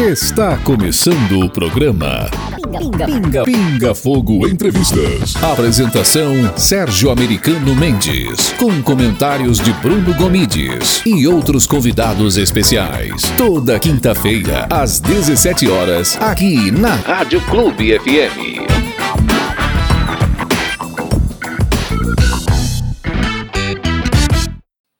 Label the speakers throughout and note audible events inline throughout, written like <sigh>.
Speaker 1: Está começando o programa Pinga, Pinga, Pinga Fogo Entrevistas. Apresentação Sérgio Americano Mendes, com comentários de Bruno Gomides e outros convidados especiais. Toda quinta-feira às 17 horas aqui na Rádio Clube FM.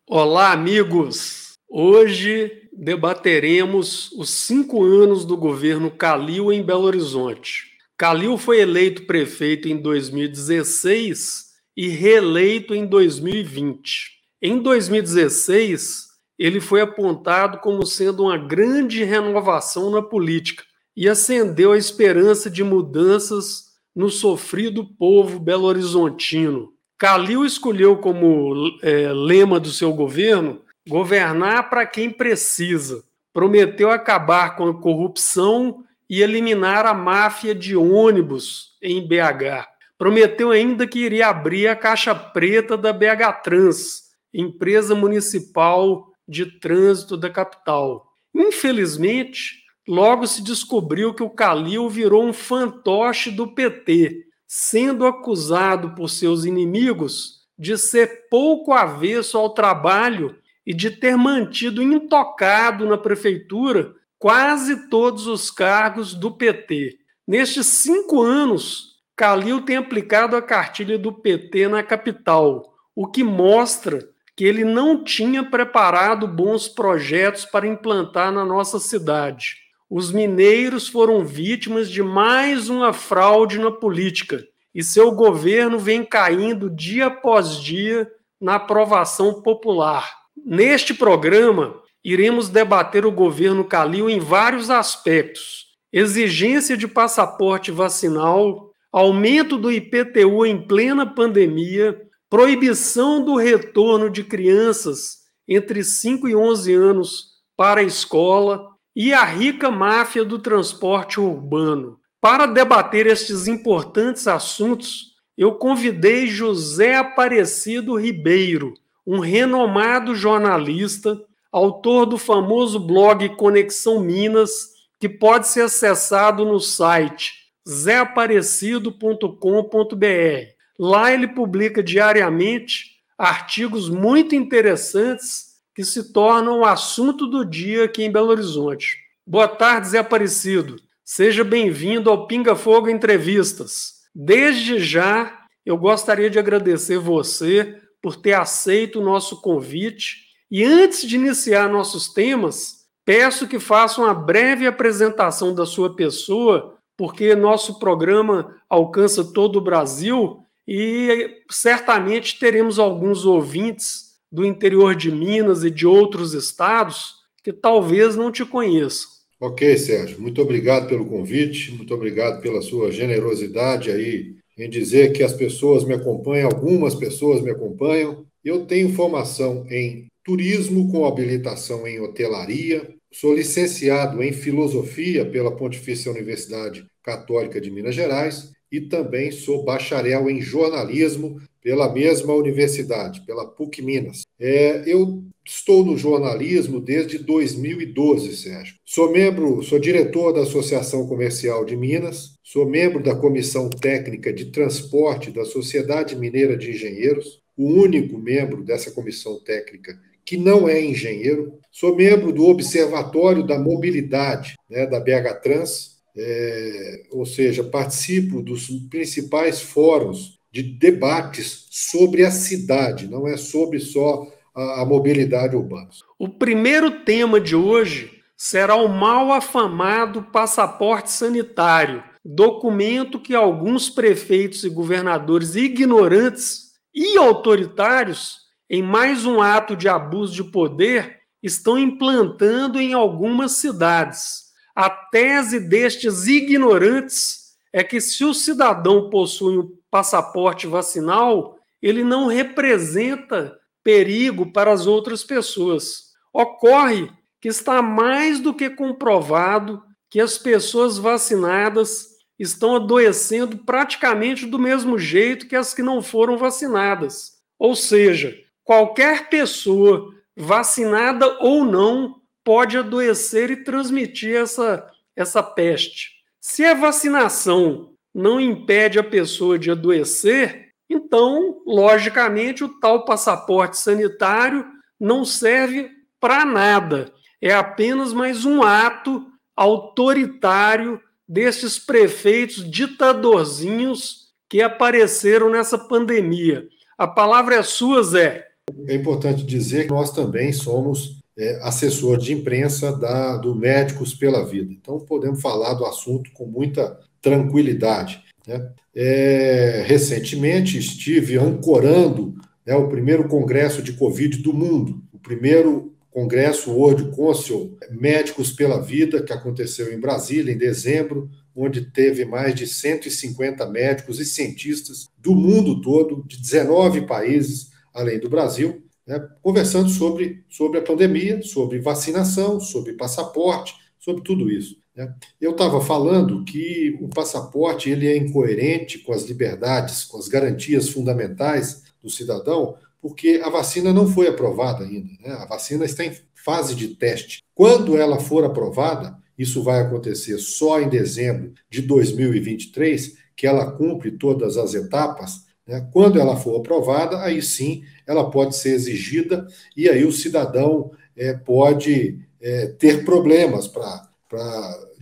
Speaker 2: Olá, amigos! Hoje debateremos os cinco anos do governo Calil em Belo Horizonte. Calil foi eleito prefeito em 2016 e reeleito em 2020. Em 2016, ele foi apontado como sendo uma grande renovação na política e acendeu a esperança de mudanças no sofrido povo belo-horizontino. Calil escolheu como é, lema do seu governo governar para quem precisa. Prometeu acabar com a corrupção e eliminar a máfia de ônibus em BH. Prometeu ainda que iria abrir a caixa preta da BH Trans, empresa municipal de trânsito da capital. Infelizmente, logo se descobriu que o Calil virou um fantoche do PT, sendo acusado por seus inimigos de ser pouco avesso ao trabalho e de ter mantido intocado na prefeitura quase todos os cargos do PT. Nestes cinco anos, Calil tem aplicado a cartilha do PT na capital, o que mostra que ele não tinha preparado bons projetos para implantar na nossa cidade. Os mineiros foram vítimas de mais uma fraude na política e seu governo vem caindo dia após dia na aprovação popular. Neste programa, iremos debater o governo Calil em vários aspectos: exigência de passaporte vacinal, aumento do IPTU em plena pandemia, proibição do retorno de crianças entre 5 e 11 anos para a escola e a rica máfia do transporte urbano. Para debater estes importantes assuntos, eu convidei José Aparecido Ribeiro, um renomado jornalista, autor do famoso blog Conexão Minas, que pode ser acessado no site zeaparecido.com.br. Lá ele publica diariamente artigos muito interessantes que se tornam o assunto do dia aqui em Belo Horizonte. Boa tarde, Zé Aparecido. Seja bem-vindo ao Pinga Fogo Entrevistas. Desde já, eu gostaria de agradecer você por ter aceito o nosso convite. E antes de iniciar nossos temas, peço que faça uma breve apresentação da sua pessoa, porque nosso programa alcança todo o Brasil e certamente teremos alguns ouvintes do interior de Minas e de outros estados que talvez não te conheçam.
Speaker 3: Ok, Sérgio, muito obrigado pelo convite, muito obrigado pela sua generosidade aí em dizer que as pessoas me acompanham, algumas pessoas me acompanham. Eu tenho formação em turismo com habilitação em hotelaria, sou licenciado em filosofia pela Pontifícia Universidade Católica de Minas Gerais e também sou bacharel em jornalismo pela mesma universidade, pela PUC Minas. É, eu estou no jornalismo desde 2012, Sérgio. Sou membro, sou diretor da Associação Comercial de Minas, sou membro da Comissão Técnica de Transporte da Sociedade Mineira de Engenheiros, o único membro dessa comissão técnica que não é engenheiro. Sou membro do Observatório da Mobilidade, né, da BH Trans, é, ou seja, participo dos principais fóruns de debates sobre a cidade, não é sobre só a, a mobilidade urbana.
Speaker 2: O primeiro tema de hoje será o mal afamado passaporte sanitário, documento que alguns prefeitos e governadores ignorantes e autoritários, em mais um ato de abuso de poder, estão implantando em algumas cidades. A tese destes ignorantes é que se o cidadão possui passaporte vacinal, ele não representa perigo para as outras pessoas. Ocorre que está mais do que comprovado que as pessoas vacinadas estão adoecendo praticamente do mesmo jeito que as que não foram vacinadas. Ou seja, qualquer pessoa, vacinada ou não, pode adoecer e transmitir essa, essa peste. Se a vacinação não impede a pessoa de adoecer, então, logicamente, o tal passaporte sanitário não serve para nada. É apenas mais um ato autoritário desses prefeitos ditadorzinhos que apareceram nessa pandemia. A palavra é sua, Zé.
Speaker 3: É importante dizer que nós também somos é, assessor de imprensa da, do Médicos pela Vida. Então, podemos falar do assunto com muita tranquilidade. Né? É, recentemente estive ancorando né, o primeiro congresso de Covid do mundo, o primeiro congresso World Council Médicos pela Vida, que aconteceu em Brasília em dezembro, onde teve mais de 150 médicos e cientistas do mundo todo, de 19 países, além do Brasil, né, conversando sobre, sobre a pandemia, sobre vacinação, sobre passaporte, sobre tudo isso. Né? Eu estava falando que o passaporte ele é incoerente com as liberdades, com as garantias fundamentais do cidadão, porque a vacina não foi aprovada ainda. Né? A vacina está em fase de teste. Quando ela for aprovada, isso vai acontecer só em dezembro de 2023, que ela cumpre todas as etapas. Né? Quando ela for aprovada, aí sim ela pode ser exigida e aí o cidadão é, pode é, ter problemas para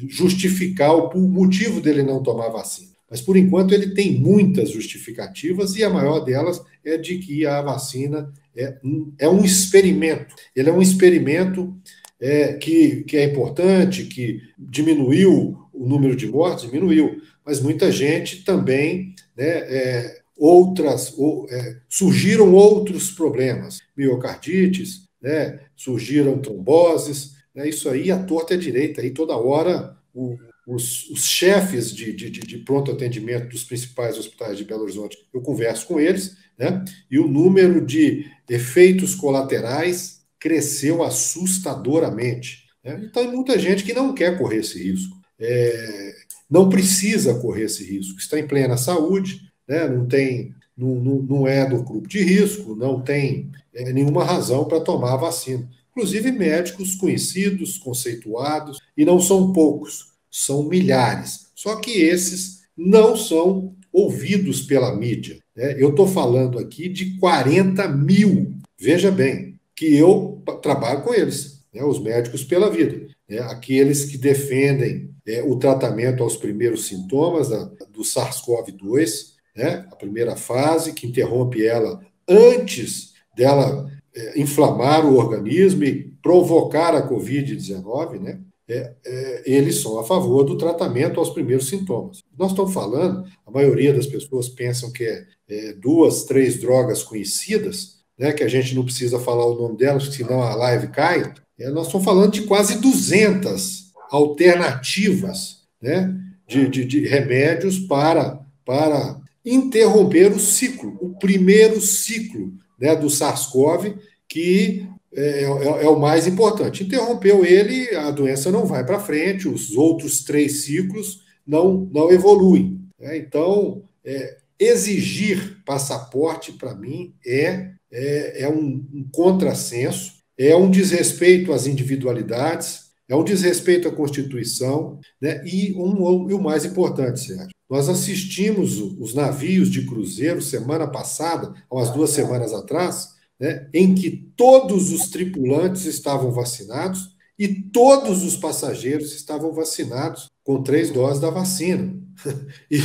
Speaker 3: justificar o motivo dele não tomar vacina. Mas, por enquanto, ele tem muitas justificativas e a maior delas é de que a vacina é um, é um experimento. Ele é um experimento é, que, que é importante, que diminuiu o número de mortes, diminuiu, mas muita gente também, né, é, outras, ou, é, surgiram outros problemas, miocardites, né, surgiram tromboses, né, isso aí a torta é direita, aí toda hora o, os, os, chefes de, de, de, pronto atendimento dos principais hospitais de Belo Horizonte, eu converso com eles, né? E o número de efeitos colaterais cresceu assustadoramente. Né? Então, tem muita gente que não quer correr esse risco, é, não precisa correr esse risco, está em plena saúde, né? não tem, não, não, não é do grupo de risco, não tem é, nenhuma razão para tomar a vacina. Inclusive médicos conhecidos, conceituados, e não são poucos, são milhares. Só que esses não são ouvidos pela mídia. Né? Eu estou falando aqui de 40 mil. Veja bem, que eu trabalho com eles, né? os médicos pela vida. Né? Aqueles que defendem é, o tratamento aos primeiros sintomas da, do SARS-CoV-2, né? a primeira fase, que interrompe ela antes dela é, inflamar o organismo e provocar a Covid-19, né? é, é, eles são a favor do tratamento aos primeiros sintomas. Nós estamos falando, a maioria das pessoas pensam que é, é, duas, três drogas conhecidas, né, que a gente não precisa falar o nome delas, senão a live cai. É, nós estamos falando de quase 200 alternativas né, de, de, de remédios para, para interromper o ciclo, o primeiro ciclo né, do SARS-CoV, que é, é, é, o mais importante. Interrompeu ele, a doença não vai para frente, os outros três ciclos não, não evoluem. Né? Então, é, exigir passaporte, para mim, é, é, é um, um contrassenso, é um desrespeito às individualidades, é um desrespeito à Constituição, né? e, um, e o mais importante, Sérgio, nós assistimos os navios de cruzeiro semana passada, há umas duas semanas atrás, né, em que todos os tripulantes estavam vacinados e todos os passageiros estavam vacinados com três doses da vacina. <laughs> e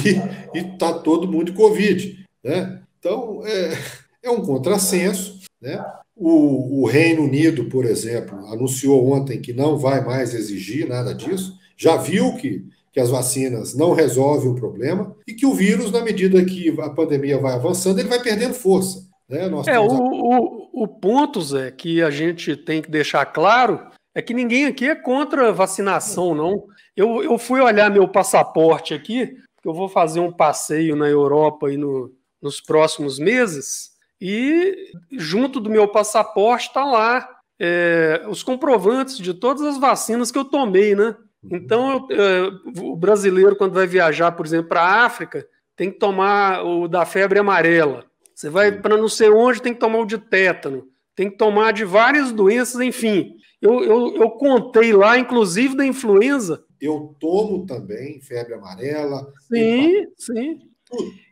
Speaker 3: está todo mundo de Covid. Né? Então, é, é um contrassenso. Né? O, o, Reino Unido, por exemplo, anunciou ontem que não vai mais exigir nada disso, já viu que, que as vacinas não resolvem o problema e que o vírus, na medida que a pandemia vai avançando, ele vai perdendo força. Né?
Speaker 2: Nós é, o, o, o ponto, Zé, que a gente tem que deixar claro é que ninguém aqui é contra vacinação, não. Eu, eu fui olhar meu passaporte aqui, porque eu vou fazer um passeio na Europa aí no, nos próximos meses, e junto do meu passaporte está lá é, os comprovantes de todas as vacinas que eu tomei, né? Então, o brasileiro, quando vai viajar, por exemplo, para a África, tem que tomar o da febre amarela. Você vai para não sei onde, tem que tomar o de tétano. tem que tomar de várias doenças, enfim. Eu, eu, eu contei lá, inclusive da influenza.
Speaker 3: Eu tomo também febre amarela.
Speaker 2: Sim, sim.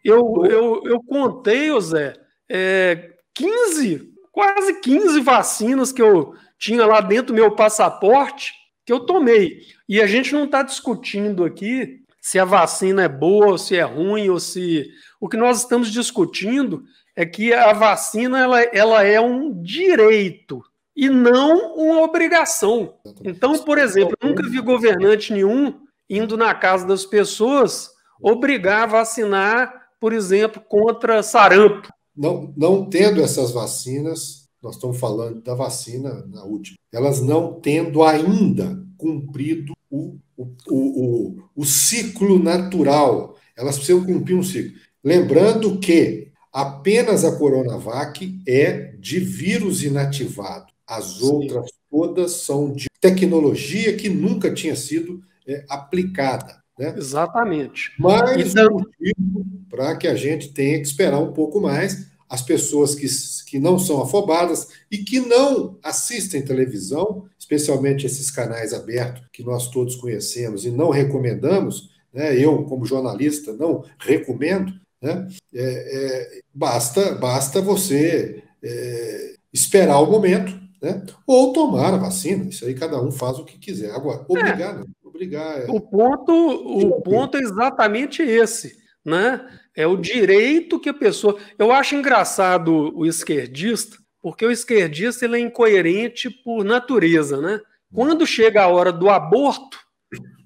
Speaker 2: Eu, eu, eu contei, Zé, é, 15, quase 15 vacinas que eu tinha lá dentro do meu passaporte que eu tomei. E a gente não está discutindo aqui se a vacina é boa, ou se é ruim, ou se. O que nós estamos discutindo é que a vacina ela, ela é um direito e não uma obrigação. Então, por exemplo, eu nunca vi governante nenhum indo na casa das pessoas obrigar a vacinar, por exemplo, contra sarampo.
Speaker 3: Não, não tendo essas vacinas, nós estamos falando da vacina na última, elas não tendo ainda cumprido o, o, o, o, ciclo natural. Elas precisam cumprir um ciclo. Lembrando que apenas a Coronavac é de vírus inativado. As Sim. outras todas são de tecnologia que nunca tinha sido é, aplicada. Né?
Speaker 2: Exatamente.
Speaker 3: Mais então... motivo para que a gente tenha que esperar um pouco mais as pessoas que, que não são afobadas e que não assistem televisão, especialmente esses canais abertos que nós todos conhecemos e não recomendamos, né? eu, como jornalista, não recomendo, né? É, é, basta, basta você é, esperar o momento né? ou tomar a vacina. Isso aí cada um faz o que quiser. Agora, obrigar, não. Obrigar
Speaker 2: é... O ponto, o ponto é exatamente esse. Né? É o direito que a pessoa. Eu acho engraçado o esquerdista, porque o esquerdista ele é incoerente por natureza, né? Quando chega a hora do aborto,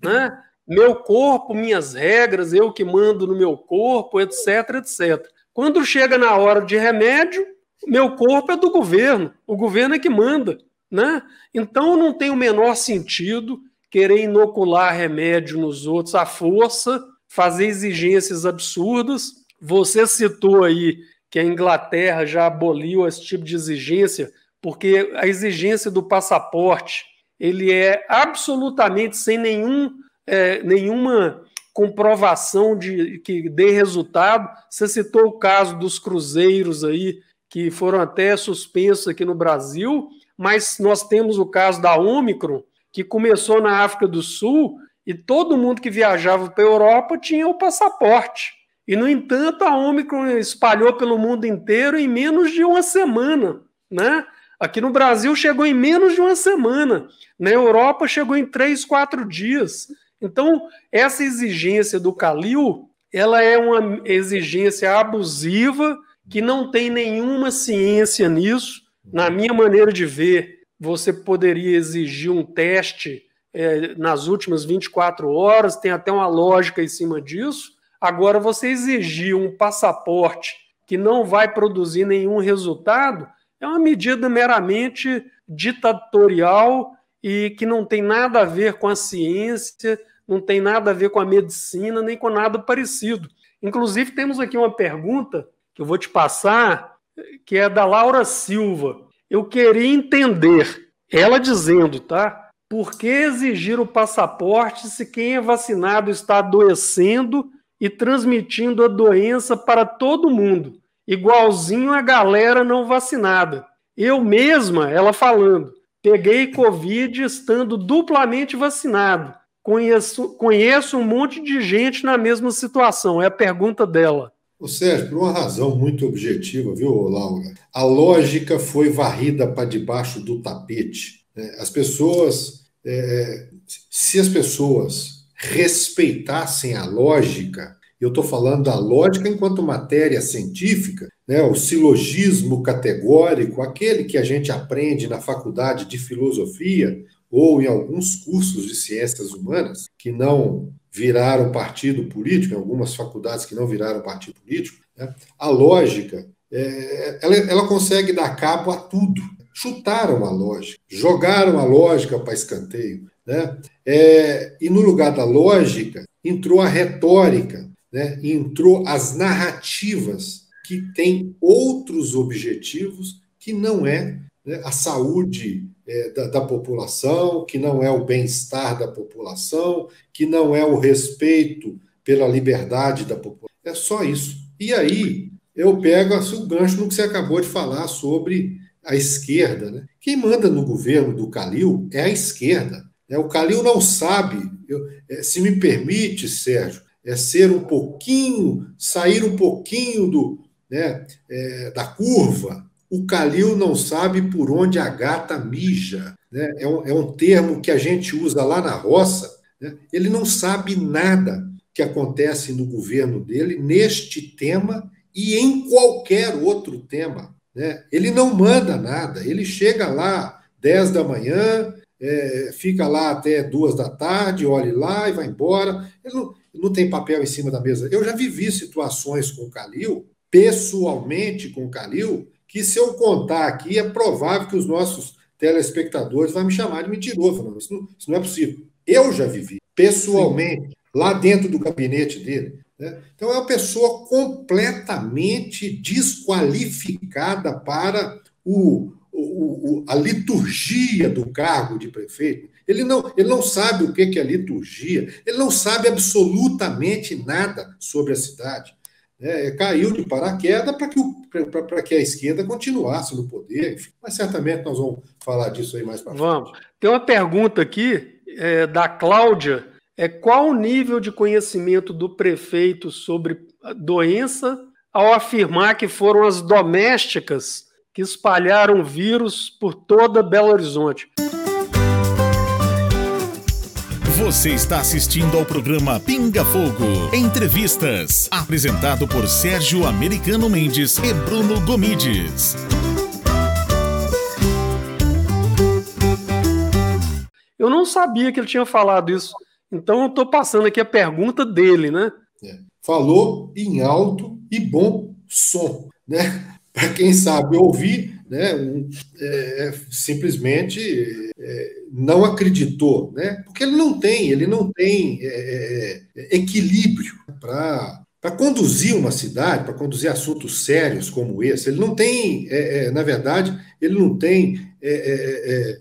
Speaker 2: né? Meu corpo, minhas regras, eu que mando no meu corpo, etc, etc. Quando chega na hora de remédio, meu corpo é do governo, o governo é que manda, né? Então não tem o menor sentido querer inocular remédio nos outros à força fazer exigências absurdas. Você citou aí que a Inglaterra já aboliu esse tipo de exigência, porque a exigência do passaporte ele é absolutamente sem nenhum, é, nenhuma comprovação de que dê resultado. Você citou o caso dos cruzeiros aí, que foram até suspensos aqui no Brasil, mas nós temos o caso da Omicron, que começou na África do Sul e todo mundo que viajava para a Europa tinha o passaporte. E, no entanto, a Omicron espalhou pelo mundo inteiro em menos de uma semana. Né? Aqui no Brasil chegou em menos de uma semana. Na Europa chegou em três, quatro dias. Então, essa exigência do Calil, ela é uma exigência abusiva, que não tem nenhuma ciência nisso. Na minha maneira de ver, você poderia exigir um teste é, nas últimas 24 horas, tem até uma lógica em cima disso. Agora, você exigir um passaporte que não vai produzir nenhum resultado é uma medida meramente ditatorial e que não tem nada a ver com a ciência, não tem nada a ver com a medicina, nem com nada parecido. Inclusive, temos aqui uma pergunta que eu vou te passar, que é da Laura Silva. Eu queria entender, ela dizendo, tá? Por que exigir o passaporte se quem é vacinado está adoecendo e transmitindo a doença para todo mundo, igualzinho a galera não vacinada? Eu mesma, ela falando, peguei Covid estando duplamente vacinado. Conheço, conheço um monte de gente na mesma situação. É a pergunta dela.
Speaker 3: O Sérgio, por uma razão muito objetiva, viu, Laura? A lógica foi varrida para debaixo do tapete. É, as pessoas, é, se as pessoas respeitassem a lógica, eu estou falando da lógica enquanto matéria científica, né, o silogismo categórico, aquele que a gente aprende na faculdade de filosofia ou em alguns cursos de ciências humanas, que não viraram partido político, em algumas faculdades que não viraram partido político, né, a lógica é, ela, ela consegue dar cabo a tudo chutaram a lógica, jogaram a lógica para escanteio. Né? É, e no lugar da lógica entrou a retórica, né? entrou as narrativas que têm outros objetivos que não é né, a saúde é, da, da, população, que não é o bem-estar da população, que não é o respeito pela liberdade da população. É só isso. E aí eu pego o gancho no que você acabou de falar sobre a esquerda. Né? Quem manda no governo do Calil é a esquerda. Né? O Calil não sabe, eu, é, se me permite, Sérgio, é ser um pouquinho, sair um pouquinho do, né, é, da curva. O Calil não sabe por onde a gata mija. Né? É, um, é um termo que a gente usa lá na roça. Né? Ele não sabe nada que acontece no governo dele neste tema e em qualquer outro tema. Né? Ele não manda nada, ele chega lá 10 da manhã, é, fica lá até duas da tarde, olhe lá e vai embora. Ele não, não tem papel em cima da mesa. Eu já vivi situações com o Calil, pessoalmente com o Calil, que se eu contar aqui, é provável que os nossos telespectadores vão me chamar de mentiroso. Não, isso, não, isso não é possível. Eu já vivi, pessoalmente, Sim. lá dentro do gabinete dele. Né? Então, é uma pessoa completamente desqualificada para o, o, o, a liturgia do cargo de prefeito. Ele não, ele não sabe o que é liturgia, ele não sabe absolutamente nada sobre a cidade. É, caiu de paraquedas para que, o, que a esquerda continuasse no poder, enfim. mas certamente nós vamos falar disso aí mais para frente.
Speaker 2: Vamos. Tem uma pergunta aqui é, da Cláudia. É, qual o nível de conhecimento do prefeito sobre a doença ao afirmar que foram as domésticas que espalharam vírus por toda Belo Horizonte?
Speaker 1: Você está assistindo ao programa Pinga Fogo Entrevistas, apresentado por Sérgio Americano Mendes e Bruno Gomides.
Speaker 2: Eu não sabia que ele tinha falado isso, então eu estou passando aqui a pergunta dele, né?
Speaker 3: É. Falou em alto e bom som, né? <laughs> Para quem sabe ouvir, né? Um, é, simplesmente é, não acreditou, né? Porque ele não tem, ele não tem é, é equilíbrio para para conduzir uma cidade, para conduzir assuntos sérios como esse. Ele não tem, é, é, na verdade, ele não tem. É,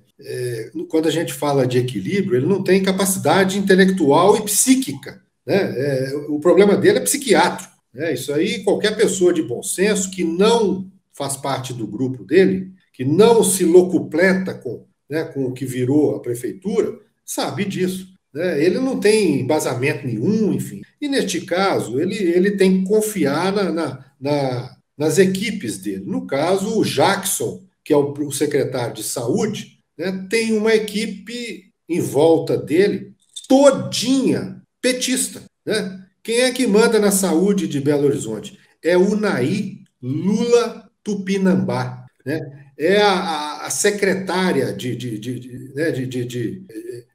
Speaker 3: quando a gente fala de equilíbrio, ele não tem capacidade intelectual e psíquica. Né? o problema dele é psiquiátrico. Né? Isso aí, qualquer pessoa de bom senso que não faz parte do grupo dele, que não se locupleta com né, com o que virou a prefeitura, sabe disso. Né? Ele não tem embasamento nenhum, enfim. E neste caso, ele, ele tem que confiar na, na, na nas equipes dele. No caso, o Jackson, que é o, o secretário de saúde, né, tem uma equipe em volta dele todinha petista. Né? Quem é que manda na saúde de Belo Horizonte? É o Naí Lula Tupinambá. Né? é a, a secretária de, de, de, né, de, de, de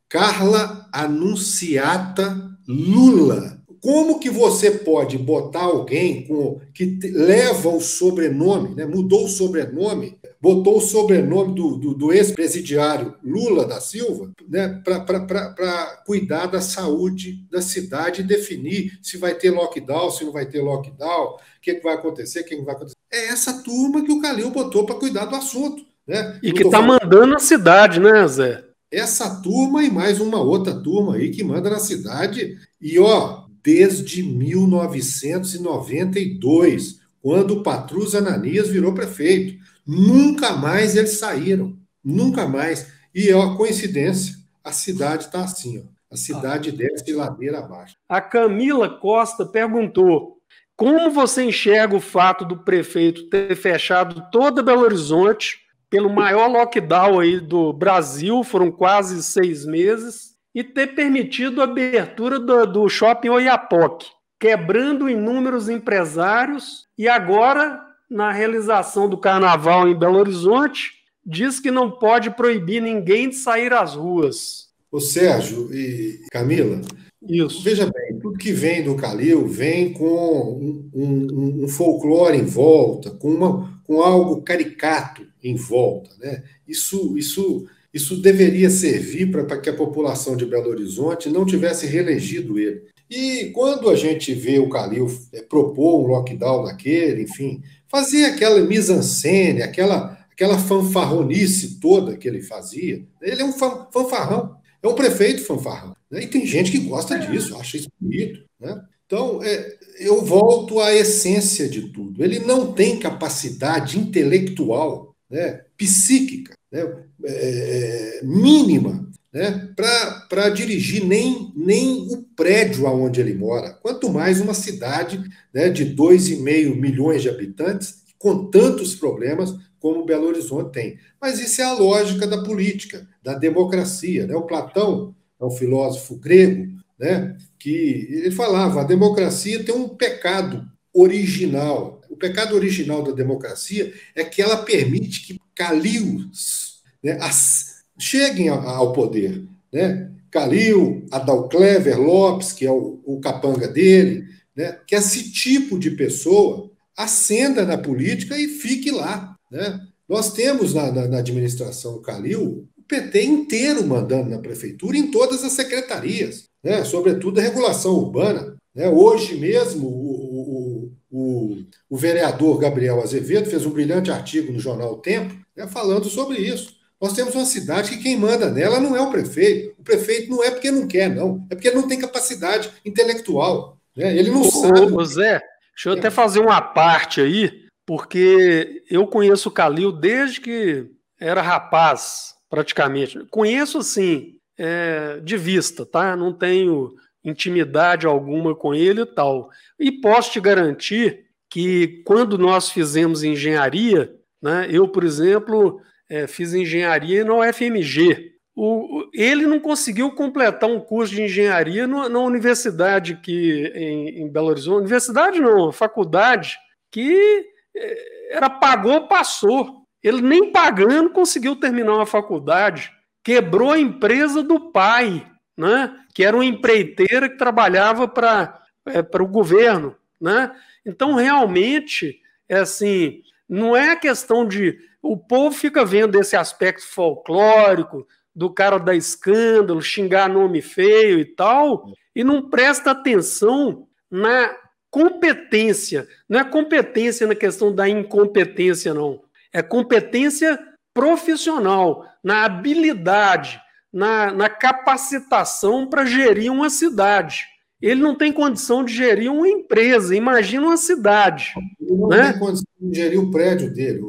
Speaker 3: Carla Anunciata Lula. Como que você pode botar alguém com, que leva o sobrenome, né, mudou o sobrenome, botou o sobrenome do, do, do ex-presidiário Lula da Silva né, para cuidar da saúde da cidade e definir se vai ter lockdown, se não vai ter lockdown, o que, que vai acontecer, o que não vai acontecer. É essa turma que o Calil botou para cuidar do assunto. Né?
Speaker 2: E que está mandando a cidade, né, Zé?
Speaker 3: Essa turma e mais uma outra turma aí que manda na cidade. E, ó, desde 1992, quando o Patrus Ananias virou prefeito. Nunca mais eles saíram. Nunca mais. E, ó, coincidência, a cidade está assim, ó. A cidade desce ladeira abaixo.
Speaker 2: A Camila Costa perguntou: como você enxerga o fato do prefeito ter fechado toda Belo Horizonte pelo maior lockdown aí do Brasil, foram quase seis meses, e ter permitido a abertura do, do shopping Oiapoque, quebrando inúmeros empresários, e agora, na realização do carnaval em Belo Horizonte, diz que não pode proibir ninguém de sair às ruas.
Speaker 3: O Sérgio e Camila, isso. Veja bem, tudo que vem do Calil vem com um, um, um folclore em volta, com, uma, com algo caricato em volta. Né? Isso, isso, isso deveria servir para que a população de Belo Horizonte não tivesse reelegido ele. E quando a gente vê o Calil é, propor um lockdown daquele, enfim, fazer aquela mise-en-scène, aquela, aquela fanfarronice toda que ele fazia, ele é um fanfarrão, é um prefeito fanfarrão. Né? E tem gente que gosta disso, acha isso bonito. Né? Então, é, eu volto à essência de tudo. Ele não tem capacidade intelectual né, psíquica, né, é, mínima, né, para dirigir nem, nem o prédio aonde ele mora, quanto mais uma cidade né, de 2,5 milhões de habitantes, com tantos problemas como Belo Horizonte tem. Mas isso é a lógica da política, da democracia. Né? O Platão é um filósofo grego, né, que ele falava: a democracia tem um pecado original. O pecado original da democracia é que ela permite que Calils né, as, cheguem ao poder. Né? Calil, Adalclever Lopes, que é o, o capanga dele, né? que esse tipo de pessoa ascenda na política e fique lá. Né? Nós temos na, na, na administração Calil o PT inteiro mandando na prefeitura em todas as secretarias, né? sobretudo a regulação urbana. Né? Hoje mesmo, o, o, o, o, vereador Gabriel Azevedo fez um brilhante artigo no jornal o Tempo né? falando sobre isso. Nós temos uma cidade que quem manda nela não é o prefeito. O prefeito não é porque não quer, não. É porque ele não tem capacidade intelectual. Né? Ele não
Speaker 2: ô,
Speaker 3: sabe.
Speaker 2: Ô, Zé, deixa eu é. até fazer uma parte aí, porque eu conheço o Calil desde que era rapaz, praticamente. Conheço, assim, é, de vista, tá? Não tenho intimidade alguma com ele e tal. E posso te garantir que quando nós fizemos engenharia, né, eu, por exemplo, é, fiz engenharia na UFMG. O, ele não conseguiu completar um curso de engenharia no, na universidade que em, em, Belo Horizonte. Universidade não, faculdade, que é, era pagou, passou. Ele nem pagando conseguiu terminar uma faculdade. Quebrou a empresa do pai, né? que era uma empreiteira que trabalhava para é, o governo. Né? Então, realmente, é assim, não é a questão de o povo fica vendo esse aspecto folclórico do cara dar escândalo, xingar nome feio e tal, e não presta atenção na competência. Não é competência na questão da incompetência, não. É competência profissional, na habilidade, na, na capacitação para gerir uma cidade. Ele não tem condição de gerir uma empresa, imagina uma cidade.
Speaker 3: Ele não né? tem condição de gerir o prédio dele,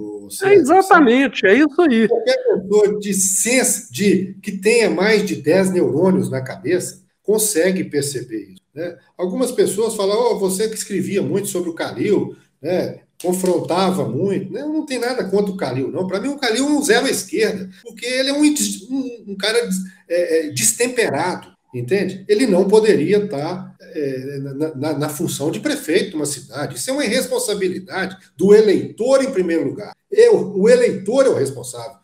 Speaker 2: é exatamente, é isso aí.
Speaker 3: Qualquer pessoa de, de que tenha mais de 10 neurônios na cabeça consegue perceber isso. Né? Algumas pessoas falam, oh, você que escrevia muito sobre o Calil, né? confrontava muito. Né? Não tem nada contra o Calil, não. Para mim, o Calil é um zero à esquerda, porque ele é um, um, um cara é, é, destemperado, entende? Ele não poderia estar é, na, na, na, função de prefeito de uma cidade. Isso é uma irresponsabilidade do eleitor, em primeiro lugar. Eu, o eleitor é o responsável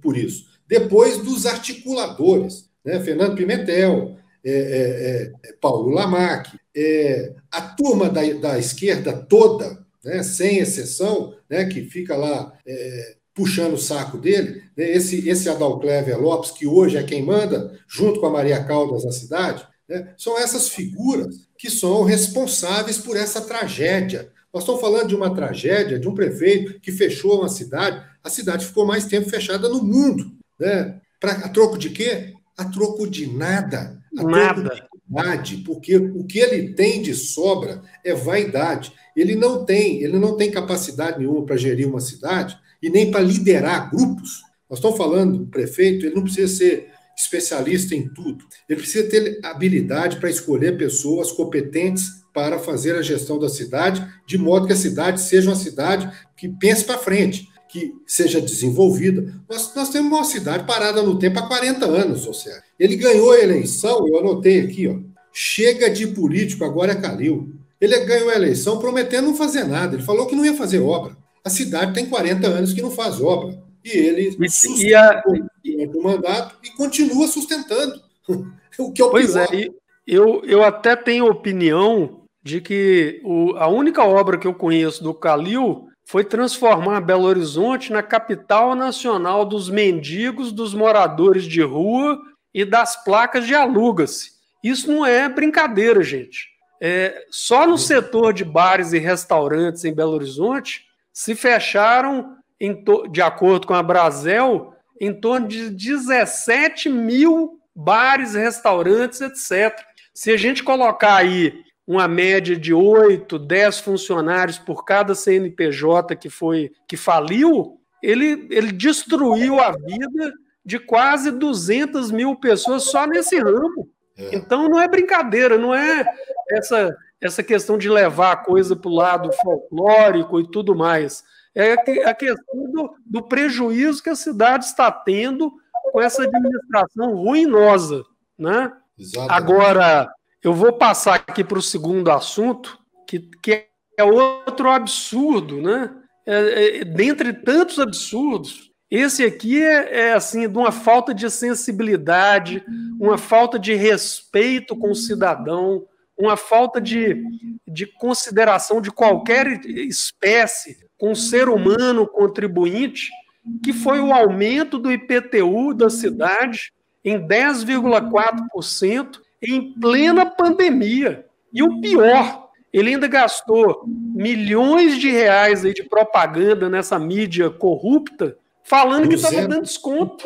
Speaker 3: por isso. Depois dos articuladores, né? Fernando Pimentel, é, é, é Paulo Lamac, é, a turma da, da esquerda toda, né? sem exceção, né? que fica lá é, puxando o saco dele, né? esse, esse Adalclever Lopes, que hoje é quem manda, junto com a Maria Caldas na cidade, né? São essas figuras que são responsáveis por essa tragédia. Nós estamos falando de uma tragédia de um prefeito que fechou uma cidade. A cidade ficou mais tempo fechada no mundo. Né? Pra, a troco de quê? A troco de nada. A
Speaker 2: nada.
Speaker 3: Troco de vaidade, porque o que ele tem de sobra é vaidade. Ele não tem, ele não tem capacidade nenhuma para gerir uma cidade e nem para liderar grupos. Nós estamos falando do prefeito, ele não precisa ser especialista em tudo. Ele precisa ter habilidade para escolher pessoas competentes para fazer a gestão da cidade, de modo que a cidade seja uma cidade que pense para frente, que seja desenvolvida. Nós, nós temos uma cidade parada no tempo há 40 anos, ou seja, ele ganhou a eleição, eu anotei aqui, ó, chega de político, agora é Calil. Ele ganhou a eleição prometendo não fazer nada, ele falou que não ia fazer obra. A cidade tem 40 anos que não faz obra. E ele
Speaker 2: e, e a,
Speaker 3: o mandato e continua sustentando. <laughs> o que é o
Speaker 2: pois
Speaker 3: pior.
Speaker 2: é, eu, eu até tenho opinião de que o, a única obra que eu conheço do Calil foi transformar Belo Horizonte na capital nacional dos mendigos, dos moradores de rua e das placas de aluga-se. Isso não é brincadeira, gente. É, só no setor de bares e restaurantes em Belo Horizonte se fecharam, de acordo com a Brasel, em torno de 17 mil bares, restaurantes, etc. Se a gente colocar aí uma média de 8, 10 funcionários por cada CNPJ que foi que faliu, ele, ele destruiu a vida de quase 200 mil pessoas só nesse ramo. É. Então não é brincadeira, não é essa, essa questão de levar a coisa para o lado folclórico e tudo mais. É a questão do, do prejuízo que a cidade está tendo com essa administração ruinosa. Né? Agora, eu vou passar aqui para o segundo assunto, que, que é outro absurdo, né? É, é, dentre tantos absurdos, esse aqui é, é, assim de uma falta de sensibilidade, uma falta de respeito com o cidadão, uma falta de, de consideração de qualquer espécie com o ser humano contribuinte, que foi o aumento do IPTU da cidade em 10,4% em plena pandemia. E o pior, ele ainda gastou milhões de reais aí de propaganda nessa mídia corrupta, falando que estava dando desconto.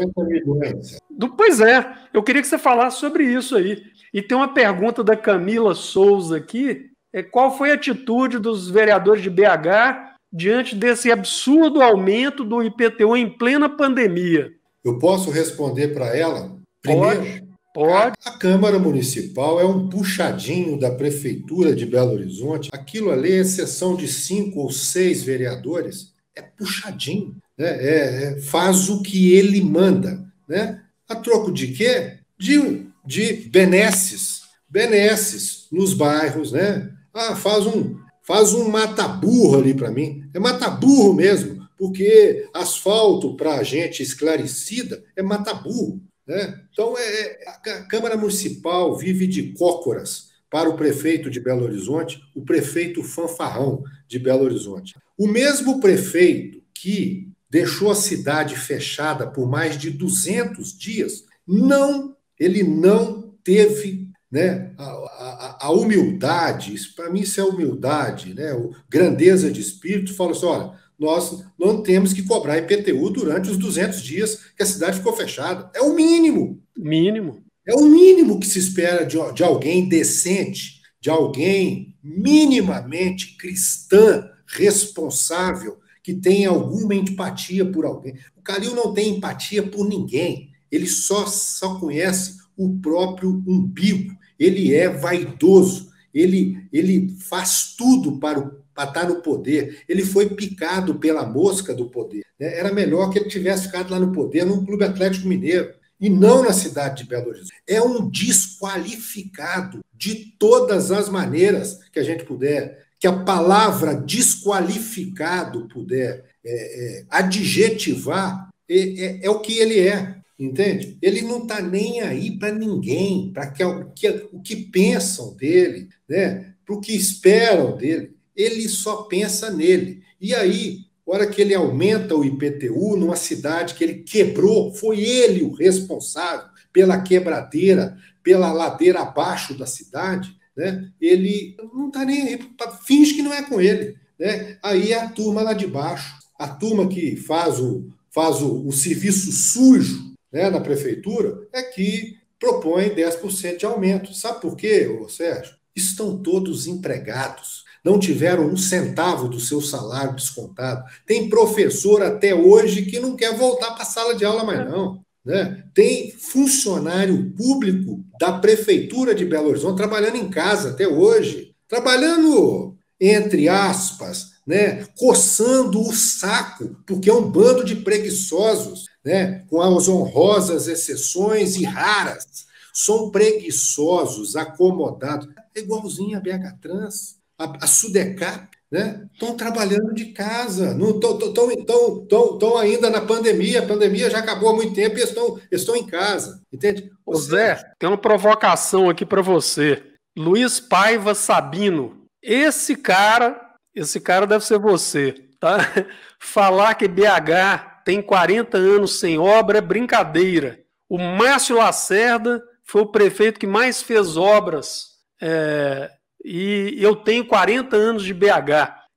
Speaker 2: Do, pois é, eu queria que você falasse sobre isso aí. E tem uma pergunta da Camila Souza aqui: é, qual foi a atitude dos vereadores de BH diante desse absurdo aumento do IPTU em plena pandemia?
Speaker 3: Eu posso responder para ela?
Speaker 2: Primeiro, Pode. Pode.
Speaker 3: A, Câmara Municipal é um puxadinho da Prefeitura de Belo Horizonte. Aquilo ali, exceção de cinco ou seis vereadores, é puxadinho. Né? É, é, faz o que ele manda. Né? A troco de quê? De, de benesses. Benesses nos bairros. Né? Ah, faz um, faz um mata-burro ali para mim. É mata-burro mesmo, porque asfalto para gente esclarecida é mata-burro. Né? Então, é, é, a Câmara Municipal vive de cócoras para o prefeito de Belo Horizonte, o prefeito fanfarrão de Belo Horizonte. O mesmo prefeito que deixou a cidade fechada por mais de 200 dias, não, ele não teve né, a, a, a humildade, para mim isso é humildade, né, grandeza de espírito, fala assim, olha, nós não temos que cobrar IPTU durante os 200 dias que a cidade ficou fechada. É o mínimo.
Speaker 2: Mínimo.
Speaker 3: É o mínimo que se espera de, de alguém decente, de alguém minimamente cristã, responsável, que tenha alguma empatia por alguém. O Calil não tem empatia por ninguém. Ele só, só conhece o próprio umbigo. Ele é vaidoso. Ele, ele faz tudo para o para estar no poder. Ele foi picado pela mosca do poder. Né? Era melhor que ele tivesse ficado lá no poder, no Clube Atlético Mineiro, e não na cidade de Belo Horizonte. É um desqualificado de todas as maneiras que a gente puder, que a palavra desqualificado puder é, é, adjetivar, é, é, é, o que ele é. Entende? Ele não está nem aí para ninguém, para que, que, o que pensam dele, né? para o que esperam dele ele só pensa nele. E aí, hora que ele aumenta o IPTU numa cidade que ele quebrou, foi ele o responsável pela quebradeira, pela ladeira abaixo da cidade, né? Ele não está nem aí, finge que não é com ele, né? Aí a turma lá de baixo, a turma que faz o faz o, o serviço sujo, né, na prefeitura, é que propõe 10% de aumento. Sabe por quê, Sérgio? Estão todos empregados não tiveram um centavo do seu salário descontado. Tem professor até hoje que não quer voltar para a sala de aula mais não. Né? Tem funcionário público da Prefeitura de Belo Horizonte trabalhando em casa até hoje, trabalhando, entre aspas, né, coçando o saco, porque é um bando de preguiçosos, né, com as honrosas exceções e raras. São preguiçosos, acomodados. É igualzinho a BH Trans a, a Sudecap, né? Estão trabalhando de casa, não estão ainda na pandemia, a pandemia já acabou há muito tempo e estão, estão em casa, entende?
Speaker 2: Ô Zé, tem uma provocação aqui para você. Luiz Paiva Sabino, esse cara, esse cara deve ser você, tá? <laughs> Falar que BH tem 40 anos sem obra é brincadeira. O Márcio Lacerda foi o prefeito que mais fez obras é, e eu tenho 40 anos de BH.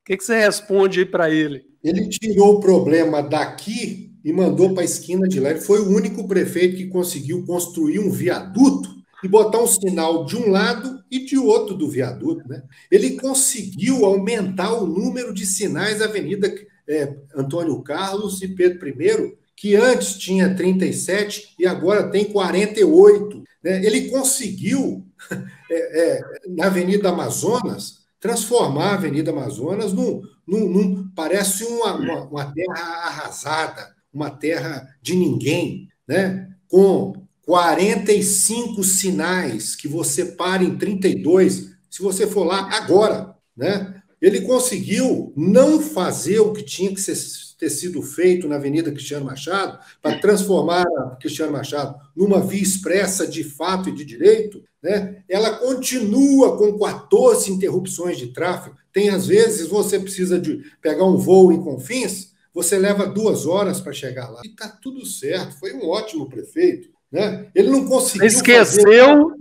Speaker 2: O que, que você responde aí para ele?
Speaker 3: Ele tirou o problema daqui e mandou para a esquina de lá. Ele foi o único prefeito que conseguiu construir um viaduto e botar um sinal de um lado e de outro do viaduto. Né? Ele conseguiu aumentar o número de sinais da Avenida é, Antônio Carlos e Pedro I, que antes tinha 37 e agora tem 48. Né? Ele conseguiu, é, é, na Avenida Amazonas, transformar a Avenida Amazonas num, num, num parece uma, uma, uma, terra arrasada, uma terra de ninguém, né? com 45 sinais que você para em 32, se você for lá agora, né? Ele conseguiu não fazer o que tinha que ser, ter sido feito na Avenida Cristiano Machado, para transformar a Cristiano Machado numa via expressa de fato e de direito, né? ela continua com 14 interrupções de tráfego. Tem, às vezes, você precisa de pegar um voo em Confins, você leva duas horas para chegar lá. E está tudo certo, foi um ótimo prefeito. Né? Ele não conseguiu.
Speaker 2: Você esqueceu,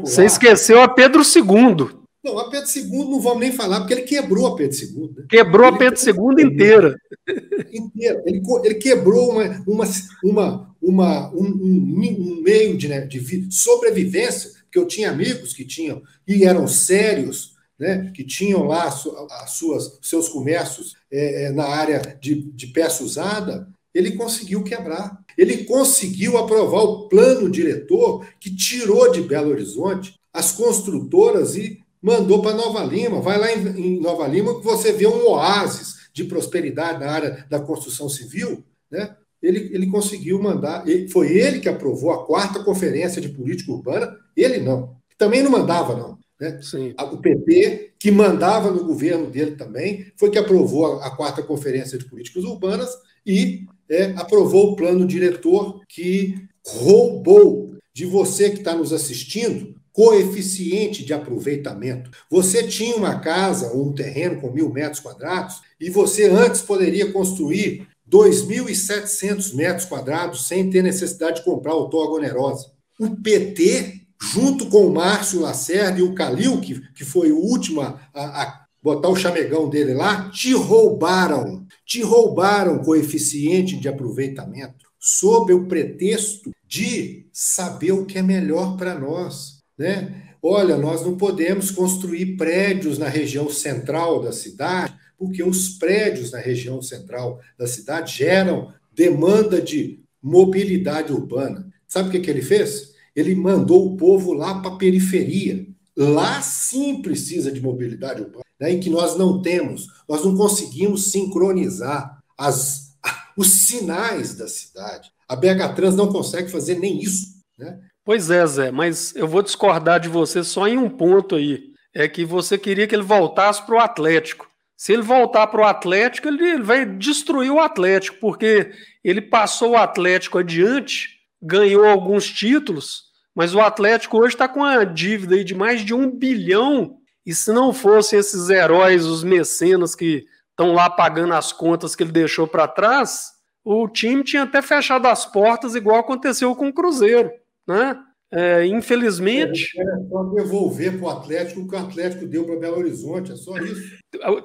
Speaker 2: você esqueceu a Pedro II.
Speaker 3: Não, a Pedro II não vamos nem falar, porque ele quebrou a Pedro II. Né?
Speaker 2: Quebrou ele a Pedro II inteira. <laughs>
Speaker 3: inteira. Ele, ele quebrou uma, uma, uma, uma um, um, meio de, né, de sobrevivência, porque eu tinha amigos que tinham, e eram sérios, né, que tinham lá as suas, seus comércios é, é, na área de, de peça usada, ele conseguiu quebrar. Ele conseguiu aprovar o plano diretor que tirou de Belo Horizonte as construtoras e mandou para Nova Lima. Vai lá em, Nova Lima que você vê um oásis de prosperidade na área da construção civil, né? Ele, ele conseguiu mandar, ele, foi ele que aprovou a quarta conferência de política urbana, ele não. Também não mandava, não. Né? Sim. O PT, que mandava no governo dele também, foi que aprovou a, a quarta conferência de políticas urbanas e é, aprovou o plano diretor que roubou de você que está nos assistindo coeficiente de aproveitamento. Você tinha uma casa ou um terreno com mil metros quadrados e você antes poderia construir 2.700 metros quadrados sem ter necessidade de comprar autoagonerosa. O PT, junto com o Márcio Lacerda e o Calil, que, que foi o último a, a botar o chamegão dele lá, te roubaram. Te roubaram coeficiente de aproveitamento sob o pretexto de saber o que é melhor para nós. Né? Olha, nós não podemos construir prédios na região central da cidade, porque os prédios na região central da cidade geram demanda de mobilidade urbana. Sabe o que, que ele fez? Ele mandou o povo lá para a periferia. Lá sim precisa de mobilidade urbana, né, em que nós não temos, nós não conseguimos sincronizar as, <laughs> os sinais da cidade. A BH Trans não consegue fazer nem isso. Né?
Speaker 2: Pois é, Zé, mas eu vou discordar de você só em um ponto aí. É que você queria que ele voltasse para o Atlético. Se ele voltar para o Atlético, ele vai destruir o Atlético, porque ele passou o Atlético adiante, ganhou alguns títulos, mas o Atlético hoje está com a dívida aí de mais de um bilhão. E se não fossem esses heróis, os mecenas que estão lá pagando as contas que ele deixou para trás, o time tinha até fechado as portas, igual aconteceu com o Cruzeiro né? É, infelizmente.
Speaker 3: É, é só devolver para o Atlético o que o Atlético deu para Belo Horizonte, é só isso.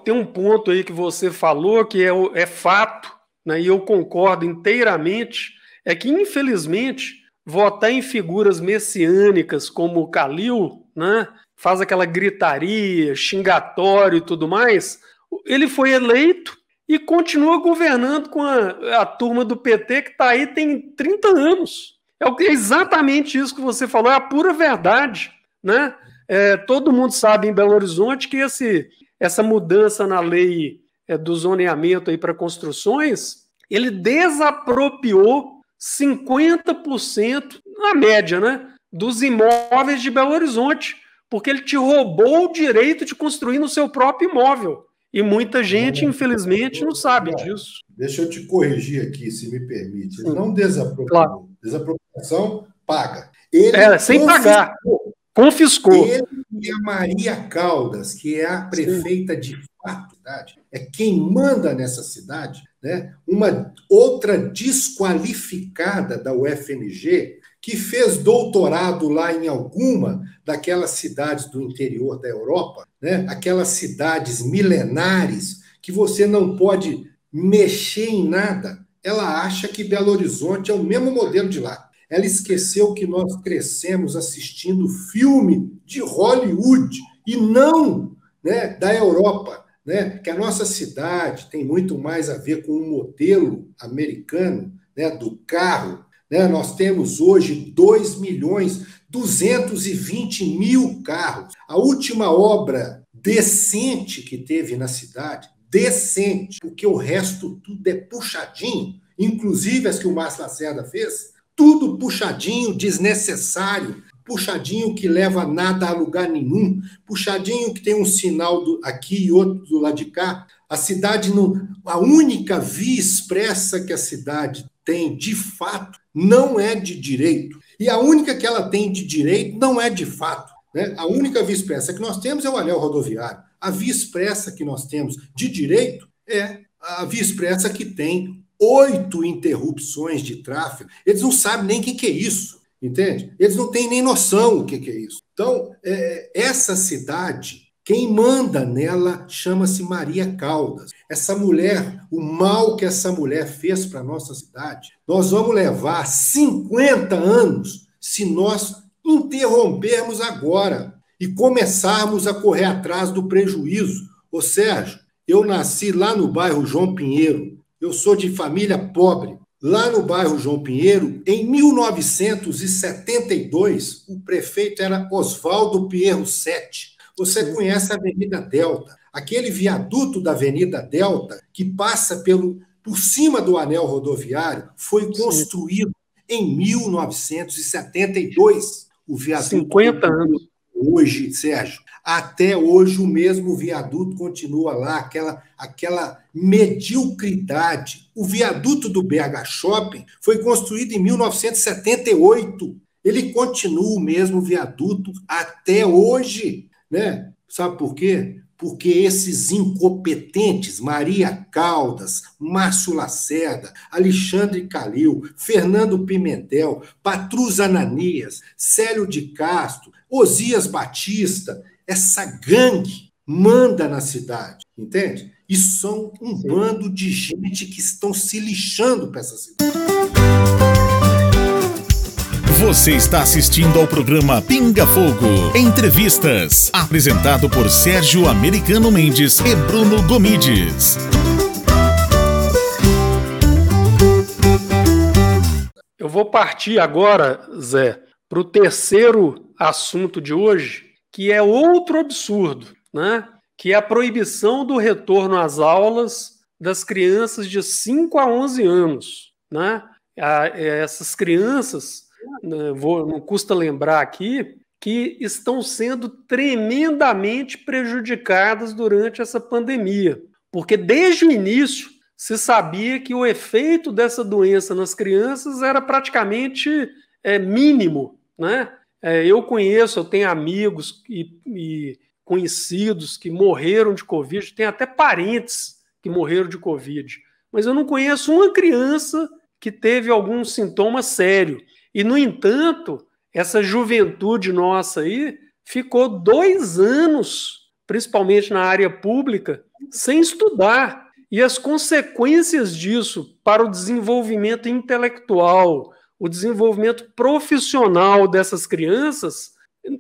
Speaker 2: Tem um ponto aí que você falou que é, é fato, né, e eu concordo inteiramente, é que, infelizmente, votar em figuras messiânicas como o Calil, né, faz aquela gritaria, xingatório e tudo mais, ele foi eleito e continua governando com a, a turma do PT que está aí tem 30 anos. É exatamente isso que você falou, é a pura verdade. Né? É, todo mundo sabe em Belo Horizonte que esse, essa mudança na lei é, do zoneamento para construções, ele desapropriou 50%, na média, né, dos imóveis de Belo Horizonte, porque ele te roubou o direito de construir no seu próprio imóvel. E muita gente, infelizmente, não sabe disso.
Speaker 3: Deixa eu te corrigir aqui, se me permite. Ele não desapropriou. Claro. Desapropriação paga.
Speaker 2: Ele é, sem pagar. Confiscou.
Speaker 3: Ele e a Maria Caldas, que é a prefeita Sim. de fato, é quem manda nessa cidade, né? uma outra desqualificada da UFMG, que fez doutorado lá em alguma daquelas cidades do interior da Europa, né? aquelas cidades milenares que você não pode mexer em nada. Ela acha que Belo Horizonte é o mesmo modelo de lá. Ela esqueceu que nós crescemos assistindo filme de Hollywood e não né, da Europa. né, que a nossa cidade tem muito mais a ver com o modelo americano né, do carro. Né? Nós temos hoje 2 milhões 220 mil carros. A última obra decente que teve na cidade, decente, porque o resto tudo é puxadinho, inclusive as que o Márcio Lacerda fez, tudo puxadinho, desnecessário, puxadinho que leva nada a lugar nenhum, puxadinho que tem um sinal do, aqui e outro do lado de cá. A cidade não. A única via expressa que a cidade tem, de fato, não é de direito. E a única que ela tem de direito não é de fato. Né? A única via expressa que nós temos é o anel rodoviário. A via expressa que nós temos de direito é a via expressa que tem oito interrupções de tráfego. Eles não sabem nem o que, que é isso. Entende? Eles não têm nem noção o que, que é isso. Então, é, essa cidade, quem manda nela chama-se Maria Caldas. Essa mulher, o mal que essa mulher fez para nossa cidade, nós vamos levar 50 anos se nós interrompermos agora e começarmos a correr atrás do prejuízo. Ô Sérgio, eu nasci lá no bairro João Pinheiro, eu sou de família pobre, Lá no bairro João Pinheiro, em 1972, o prefeito era Oswaldo Pinheiro Sete. Você conhece a Avenida Delta, aquele viaduto da Avenida Delta que passa pelo por cima do anel rodoviário, foi construído Sim. em 1972. O viaduto
Speaker 2: 50 anos.
Speaker 3: Hoje, Sérgio, até hoje o mesmo viaduto continua lá, aquela, aquela mediocridade. O viaduto do BH Shopping foi construído em 1978. Ele continua o mesmo viaduto até hoje, né? Sabe por quê? Porque esses incompetentes, Maria Caldas, Márcio Lacerda, Alexandre Calil, Fernando Pimentel, Patrus Ananias, Célio de Castro, Osias Batista, essa gangue manda na cidade, entende? E são um Sim. bando de gente que estão se lixando para essa cidade.
Speaker 1: Você está assistindo ao programa Pinga Fogo Entrevistas, apresentado por Sérgio Americano Mendes e Bruno Gomides.
Speaker 2: Eu vou partir agora, Zé, para o terceiro assunto de hoje, que é outro absurdo, né? que é a proibição do retorno às aulas das crianças de 5 a 11 anos. Né? Essas crianças, vou, não custa lembrar aqui, que estão sendo tremendamente prejudicadas durante essa pandemia. Porque desde o início se sabia que o efeito dessa doença nas crianças era praticamente é, mínimo. Né? É, eu conheço, eu tenho amigos e, e, conhecidos que morreram de Covid, tem até parentes que morreram de Covid, mas eu não conheço uma criança que teve algum sintoma sério. E, no entanto, essa juventude nossa aí ficou dois anos, principalmente na área pública, sem estudar. E as consequências disso para o desenvolvimento intelectual, o desenvolvimento profissional dessas crianças,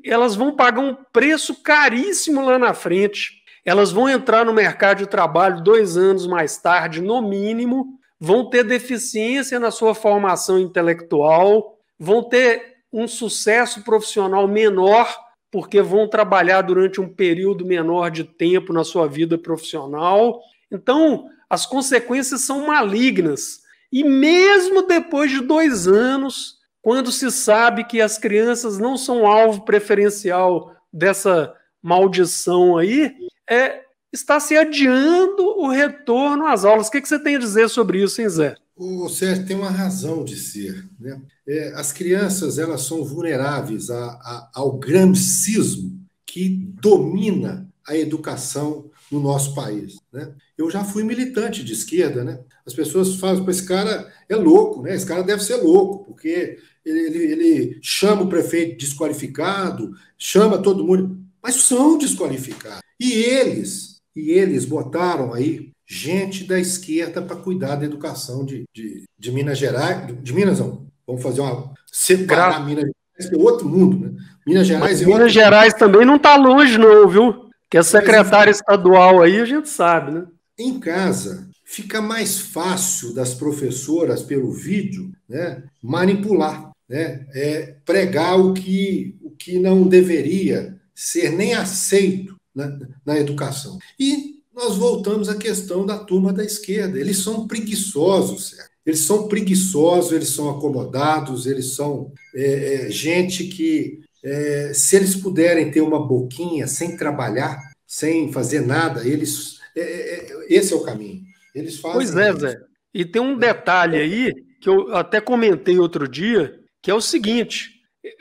Speaker 2: elas vão pagar um preço caríssimo lá na frente. Elas vão entrar no mercado de trabalho dois anos mais tarde, no mínimo, vão ter deficiência na sua formação intelectual, vão ter um sucesso profissional menor, porque vão trabalhar durante um período menor de tempo na sua vida profissional. Então, as consequências são malignas. E mesmo depois de dois anos, quando se sabe que as crianças não são alvo preferencial dessa maldição aí, é, está se adiando o retorno às aulas. O que, você tem a dizer sobre isso, hein, Zé?
Speaker 3: O Sérgio tem uma razão de ser. Né? É, as crianças elas são vulneráveis a, a, ao gramscismo que domina a educação no nosso país. Né? Eu já fui militante de esquerda, né? As pessoas falam, esse cara é louco, né? Esse cara deve ser louco, porque ele, ele, ele chama o prefeito desqualificado, chama todo mundo, mas são desqualificados. E eles, e eles botaram aí gente da esquerda para cuidar da educação de, de, de, Minas Gerais, de Minas não, vamos fazer uma separar Gra Minas Gerais, que é outro mundo, né? Minas Gerais
Speaker 2: Minas Gerais também não está longe não, viu? Que é secretária estadual aí, a gente sabe, né?
Speaker 3: Em casa, fica mais fácil das professoras, pelo vídeo, né, manipular, né, é, pregar o que, o que não deveria ser nem aceito na, na educação. E nós voltamos à questão da turma da esquerda. Eles são preguiçosos, certo? Eles são preguiçosos, eles são acomodados, eles são é, é, gente que, é, se eles puderem ter uma boquinha sem trabalhar, sem fazer nada, eles. É, é, é, esse é o caminho. Eles fazem.
Speaker 2: Pois é, Zé. E tem um detalhe aí que eu até comentei outro dia, que é o seguinte: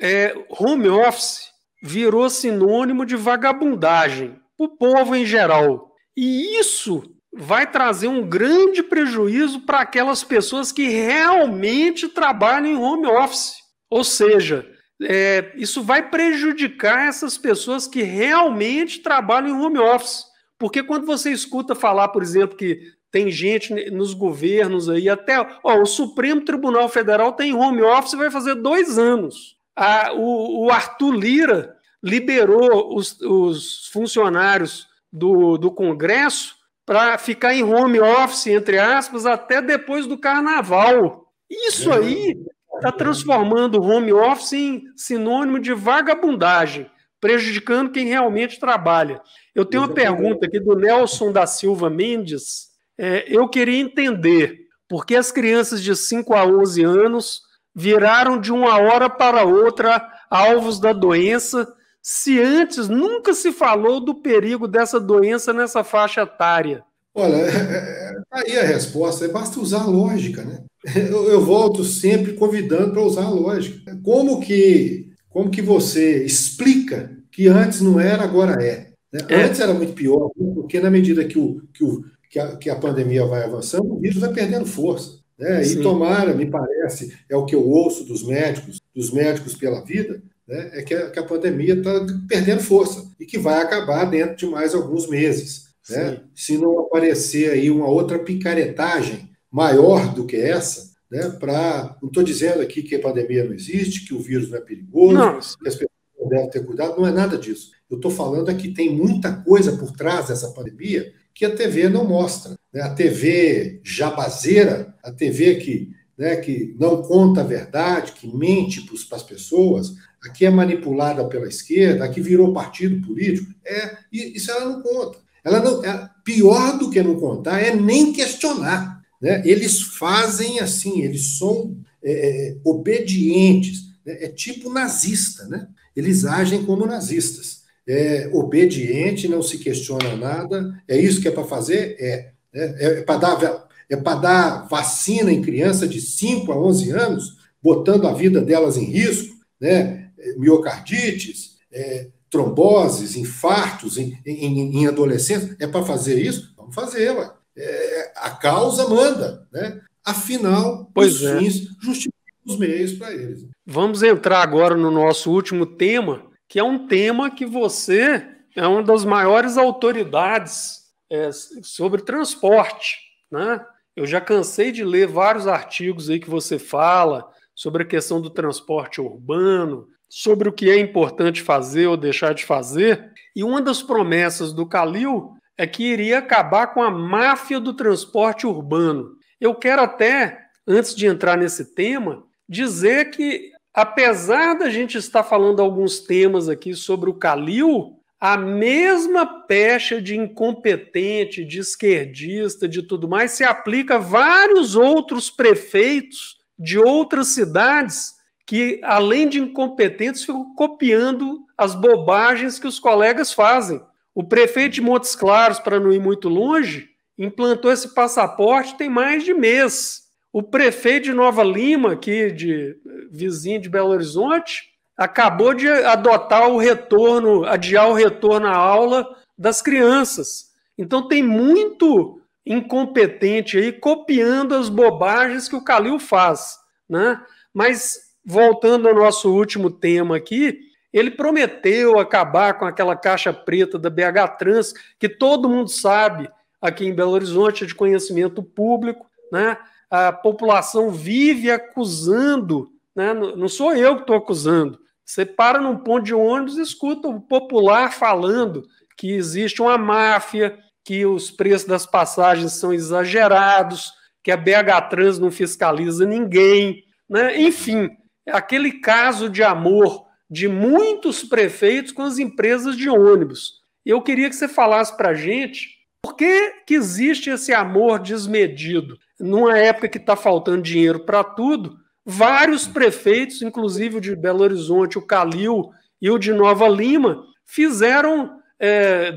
Speaker 2: é, home office virou sinônimo de vagabundagem para o povo em geral. E isso vai trazer um grande prejuízo para aquelas pessoas que realmente trabalham em home office. Ou seja, é, isso vai prejudicar essas pessoas que realmente trabalham em home office. Porque quando você escuta falar, por exemplo, que tem gente nos governos aí, até ó, o Supremo Tribunal Federal tem home office vai fazer dois anos. A, o, o, Arthur Lira liberou os, os funcionários do, do Congresso para ficar em home office, entre aspas, até depois do carnaval. Isso aí está transformando o home office em sinônimo de vagabundagem, prejudicando quem realmente trabalha. Eu tenho uma pergunta aqui do Nelson da Silva Mendes. É, eu queria entender por que as crianças de 5 a 11 anos viraram de uma hora para outra alvos da doença se antes nunca se falou do perigo dessa doença nessa faixa etária?
Speaker 3: Olha, é, é, é aí a resposta, basta usar a lógica, né? Eu, eu volto sempre convidando para usar a lógica. Como que, como que você explica que antes não era, agora é? Né? é. Antes era muito pior, porque na medida que, o, que, o, que, a, que a pandemia vai avançando, o vírus vai perdendo força. Né? E tomara, me parece, é o que eu ouço dos médicos, dos médicos pela vida, né, é que a, que a pandemia está perdendo força e que vai acabar dentro de mais alguns meses. Né? Se não aparecer aí uma outra picaretagem maior do que essa, né, para. Não estou dizendo aqui que a pandemia não existe, que o vírus não é perigoso, não. que as pessoas não devem ter cuidado, não é nada disso. Eu estou falando é que tem muita coisa por trás dessa pandemia que a TV não mostra. Né? A TV jabazeira, a TV que, né, que não conta a verdade, que mente para as pessoas, aqui é manipulada pela esquerda, aqui virou partido político, é, isso ela não conta. Ela não, é, pior do que não contar é nem questionar. Né? Eles fazem assim, eles são é, é, obedientes, né? é tipo nazista, né? Eles agem como nazistas. É obediente, não se questiona nada. É isso que é para fazer? É. Né? É, é para dar, é dar vacina em criança de 5 a 11 anos, botando a vida delas em risco, né? miocardites, é, tromboses, infartos em, em, em adolescentes. É para fazer isso? Vamos fazer, ué. É, a causa manda, né? Afinal,
Speaker 2: pois os é. fins
Speaker 3: justificam os meios para eles.
Speaker 2: Vamos entrar agora no nosso último tema, que é um tema que você é uma das maiores autoridades é, sobre transporte, né? Eu já cansei de ler vários artigos aí que você fala sobre a questão do transporte urbano, sobre o que é importante fazer ou deixar de fazer. E uma das promessas do Calil é que iria acabar com a máfia do transporte urbano. Eu quero até, antes de entrar nesse tema, dizer que, apesar da gente estar falando alguns temas aqui sobre o Calil, a mesma pecha de incompetente, de esquerdista, de tudo mais, se aplica a vários outros prefeitos de outras cidades que, além de incompetentes, ficam copiando as bobagens que os colegas fazem. O prefeito de Montes Claros, para não ir muito longe, implantou esse passaporte tem mais de mês. O prefeito de Nova Lima, aqui de vizinho de Belo Horizonte, acabou de adotar o retorno, adiar o retorno à aula das crianças. Então tem muito incompetente aí copiando as bobagens que o Calil faz, né? Mas voltando ao nosso último tema aqui, ele prometeu acabar com aquela caixa preta da BH Trans, que todo mundo sabe aqui em Belo Horizonte é de conhecimento público, né? A população vive acusando, né? Não sou eu que estou acusando. Você para num ponto de ônibus e escuta o popular falando que existe uma máfia, que os preços das passagens são exagerados, que a BH Trans não fiscaliza ninguém, né? Enfim, é aquele caso de amor de muitos prefeitos com as empresas de ônibus. Eu queria que você falasse para a gente por que, que existe esse amor desmedido. Numa época que está faltando dinheiro para tudo, vários prefeitos, inclusive o de Belo Horizonte, o Calil e o de Nova Lima, fizeram, é,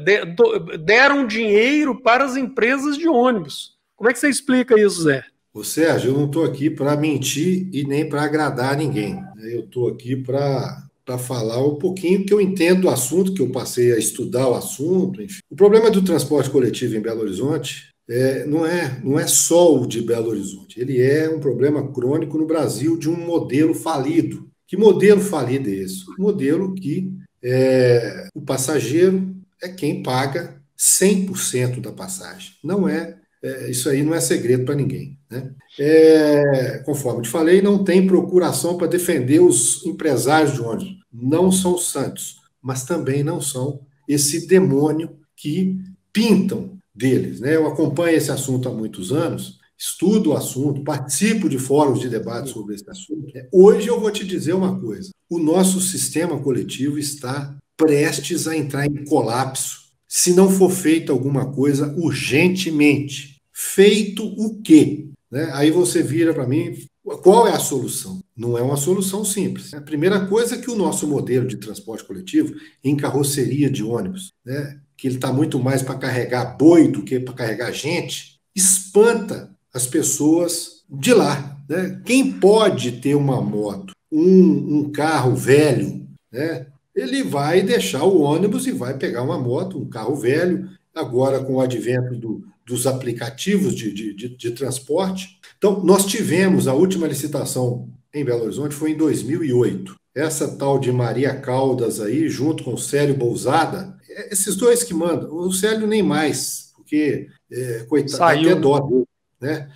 Speaker 2: deram dinheiro para as empresas de ônibus. Como é que você explica isso, Zé?
Speaker 3: Ô Sérgio, eu não estou aqui para mentir e nem para agradar ninguém. Eu estou aqui para para falar um pouquinho que eu entendo do assunto, que eu passei a estudar o assunto. Enfim. O problema do transporte coletivo em Belo Horizonte é, não, é, não é só o de Belo Horizonte, ele é um problema crônico no Brasil de um modelo falido. Que modelo falido é esse? Um modelo que é, o passageiro é quem paga 100% da passagem. Não é, é, isso aí não é segredo para ninguém. Né? É, conforme te falei, não tem procuração para defender os empresários de ônibus. Não são santos, mas também não são esse demônio que pintam deles. Né? Eu acompanho esse assunto há muitos anos, estudo o assunto, participo de fóruns de debate sobre esse assunto. Hoje eu vou te dizer uma coisa: o nosso sistema coletivo está prestes a entrar em colapso se não for feita alguma coisa urgentemente. Feito o quê? Né? Aí você vira para mim, qual é a solução? Não é uma solução simples. A primeira coisa é que o nosso modelo de transporte coletivo em carroceria de ônibus, né, que ele está muito mais para carregar boi do que para carregar gente, espanta as pessoas de lá. Né? Quem pode ter uma moto, um, um carro velho, né, ele vai deixar o ônibus e vai pegar uma moto, um carro velho. Agora, com o advento do, dos aplicativos de, de, de, de transporte. Então, nós tivemos a última licitação em Belo Horizonte foi em 2008. Essa tal de Maria Caldas aí, junto com o Célio Bousada, esses dois que mandam. O Célio nem mais, porque, é, coitado, saiu. até dó dele, né?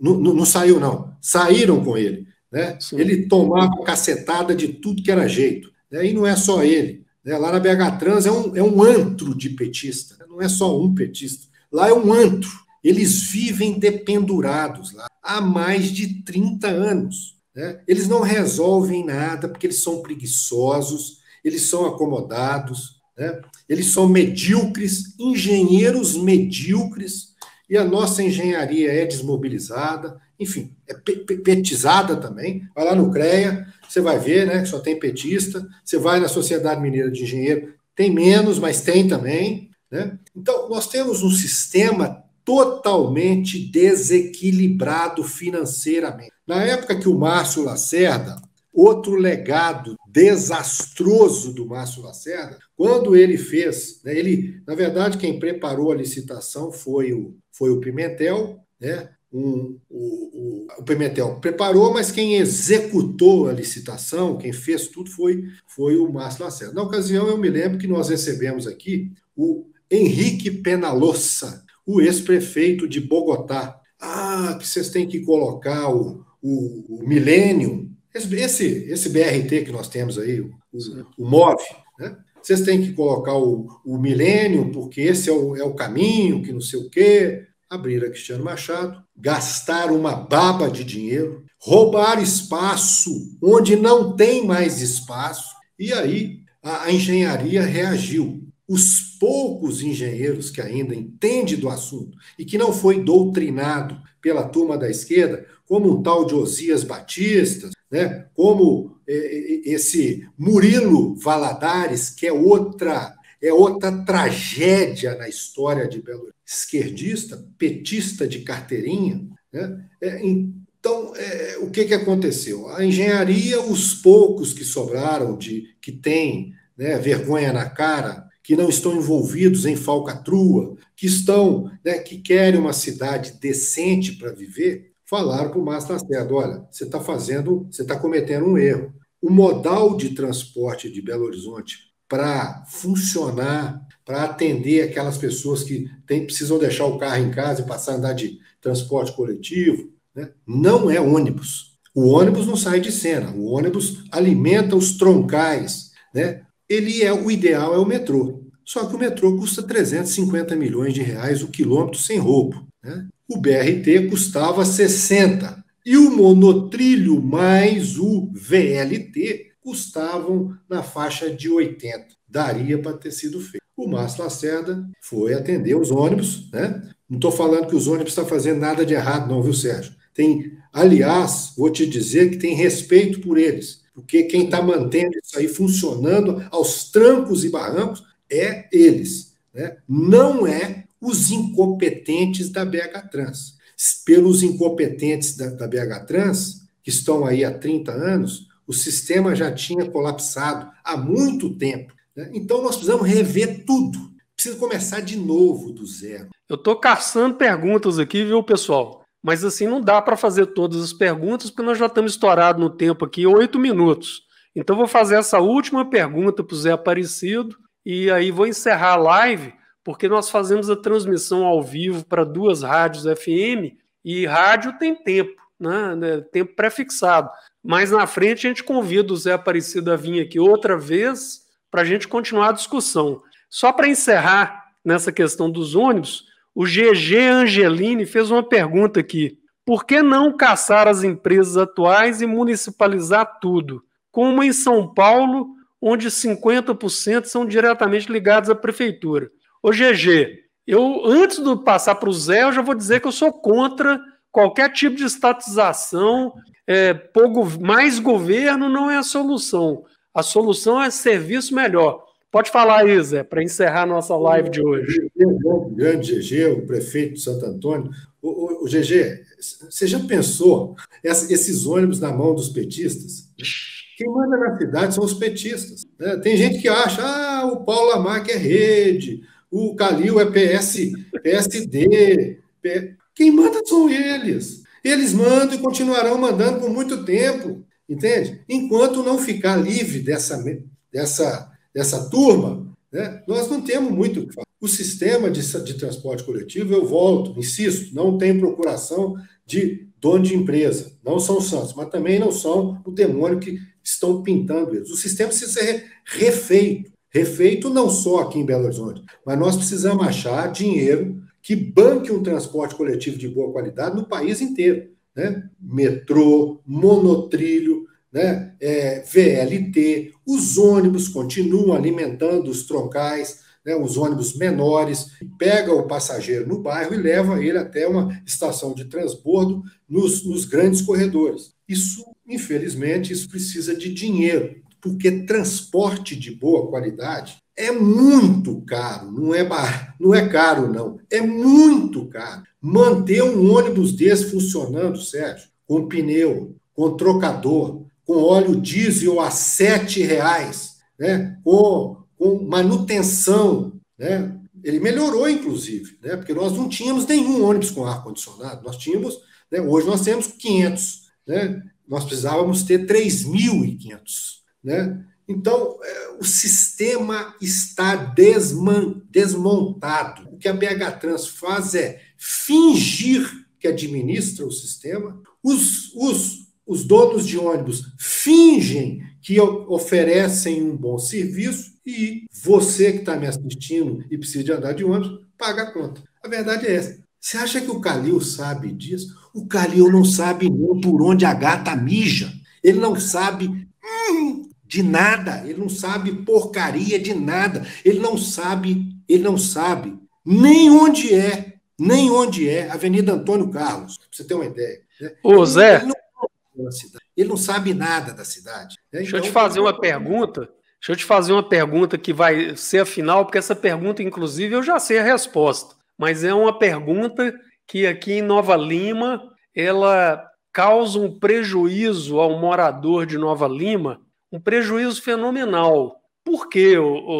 Speaker 3: Não, não, não, saiu, não. Saíram com ele. Né? Ele tomava cacetada de tudo que era jeito. Né? E não é só ele. Né? Lá na BH Trans é um, é um antro de petista. Não é só um petista. Lá é um antro. Eles vivem dependurados lá há mais de 30 anos. Né? Eles não resolvem nada porque eles são preguiçosos, eles são acomodados, né? eles são medíocres, engenheiros medíocres, e a nossa engenharia é desmobilizada, enfim, é petizada também. Vai lá no CREA, você vai ver né, que só tem petista. Você vai na Sociedade Mineira de Engenheiro, tem menos, mas tem também. Né? Então, nós temos um sistema totalmente desequilibrado financeiramente. Na época que o Márcio Lacerda, outro legado desastroso do Márcio Lacerda, quando ele fez, né, ele, na verdade, quem preparou a licitação foi o, foi o Pimentel, né? Um, o, o, o, Pimentel preparou, mas quem executou a licitação, quem fez tudo foi, foi o Márcio Lacerda. Na ocasião, eu me lembro que nós recebemos aqui o Henrique Penalossa, o ex-prefeito de Bogotá. Ah, que vocês têm que colocar o, o, o Millennium, esse, esse BRT que nós temos aí, o, o MOV, né? Vocês têm que colocar o, o Millennium, porque esse é o, é o caminho, que não sei o quê. Abrir a Cristiano Machado, gastar uma baba de dinheiro, roubar espaço onde não tem mais espaço, e aí a, a engenharia reagiu os poucos engenheiros que ainda entendem do assunto e que não foi doutrinado pela turma da esquerda, como um tal de Osias Batista, né, como é, é, esse Murilo Valadares, que é outra é outra tragédia na história de Belo Horizonte, esquerdista, petista de carteirinha. Né? É, então, é, o que, que aconteceu? A engenharia, os poucos que sobraram, de que têm né, vergonha na cara, que não estão envolvidos em falcatrua, que estão, né, que querem uma cidade decente para viver, falaram para o Márcio Lacerda: olha, você está fazendo, você está cometendo um erro. O modal de transporte de Belo Horizonte para funcionar, para atender aquelas pessoas que tem, precisam deixar o carro em casa e passar a andar de transporte coletivo, né, não é ônibus. O ônibus não sai de cena, o ônibus alimenta os troncais, né? ele é o ideal é o metrô. Só que o metrô custa 350 milhões de reais o quilômetro sem roubo. Né? O BRT custava 60. E o monotrilho mais o VLT custavam na faixa de 80. Daria para ter sido feito. O Márcio Lacerda foi atender os ônibus, né? Não estou falando que os ônibus estão fazendo nada de errado, não, viu, Sérgio? Tem, aliás, vou te dizer que tem respeito por eles, porque quem está mantendo isso aí funcionando aos trancos e barrancos é eles, né? Não é os incompetentes da BH Trans. Pelos incompetentes da, da BH Trans, que estão aí há 30 anos, o sistema já tinha colapsado há muito tempo. Né? Então nós precisamos rever tudo. Precisa começar de novo do zero.
Speaker 2: Eu estou caçando perguntas aqui, viu, pessoal? Mas assim, não dá para fazer todas as perguntas, porque nós já estamos estourados no tempo aqui, oito minutos. Então, vou fazer essa última pergunta para o Zé Aparecido e aí vou encerrar a live, porque nós fazemos a transmissão ao vivo para duas rádios FM e rádio tem tempo, né? né tempo pré-fixado. Mas na frente a gente convida o Zé Aparecido a vir aqui outra vez para a gente continuar a discussão. Só para encerrar nessa questão dos ônibus, o GG Angelini fez uma pergunta aqui. Por que não caçar as empresas atuais e municipalizar tudo? Como em São Paulo, onde 50% são diretamente ligados à prefeitura. Ô GG, eu antes de passar para o Zé, eu já vou dizer que eu sou contra qualquer tipo de estatização. É, mais governo não é a solução. A solução é serviço melhor. Pode falar aí, Zé, para encerrar nossa live de hoje.
Speaker 3: O grande GG, o prefeito de Santo Antônio. O, o, o GG, você já pensou esses ônibus na mão dos petistas? Quem manda na cidade são os petistas. Né? Tem gente que acha, ah, o Paulo Lamarck é rede, o Calil é PS, PSD. P... Quem manda são eles. Eles mandam e continuarão mandando por muito tempo, entende? Enquanto não ficar livre dessa, dessa, dessa turma, né, nós não temos muito o que. O sistema de, de transporte coletivo, eu volto, insisto, não tem procuração de dono de empresa. Não são santos, mas também não são o demônio que estão pintando eles. O sistema precisa ser refeito. Refeito não só aqui em Belo Horizonte, mas nós precisamos achar dinheiro que banque um transporte coletivo de boa qualidade no país inteiro. Né? Metrô, monotrilho, né? É, VLT, os ônibus continuam alimentando os troncais, né? os ônibus menores, pega o passageiro no bairro e leva ele até uma estação de transbordo nos, nos grandes corredores. Isso infelizmente, isso precisa de dinheiro, porque transporte de boa qualidade é muito caro, não é, bar... não é caro, não, é muito caro. Manter um ônibus desse funcionando, Sérgio, com pneu, com trocador, com óleo diesel a sete reais, né? com, com manutenção, né? ele melhorou, inclusive, né? porque nós não tínhamos nenhum ônibus com ar-condicionado, nós tínhamos, né? hoje nós temos 500, né? nós precisávamos ter 3.500. Né? Então, é, o sistema está desman, desmontado. O que a BH Trans faz é fingir que administra o sistema, os, os, os donos de ônibus fingem que oferecem um bom serviço e você que está me assistindo e precisa de andar de ônibus, paga a conta. A verdade é essa. Você acha que o Calil sabe disso? O Calil não sabe nem por onde a gata mija. Ele não sabe hum, de nada. Ele não sabe porcaria de nada. Ele não sabe, ele não sabe nem onde é, nem onde é Avenida Antônio Carlos, pra você ter uma ideia.
Speaker 2: Né? Ô, Zé. Ele
Speaker 3: não, ele não, sabe nada da cidade.
Speaker 2: Né? Deixa então, eu te fazer uma pergunta. Deixa eu te fazer uma pergunta que vai ser a final, porque essa pergunta, inclusive, eu já sei a resposta mas é uma pergunta que aqui em Nova Lima ela causa um prejuízo ao morador de Nova Lima, um prejuízo fenomenal. Por quê,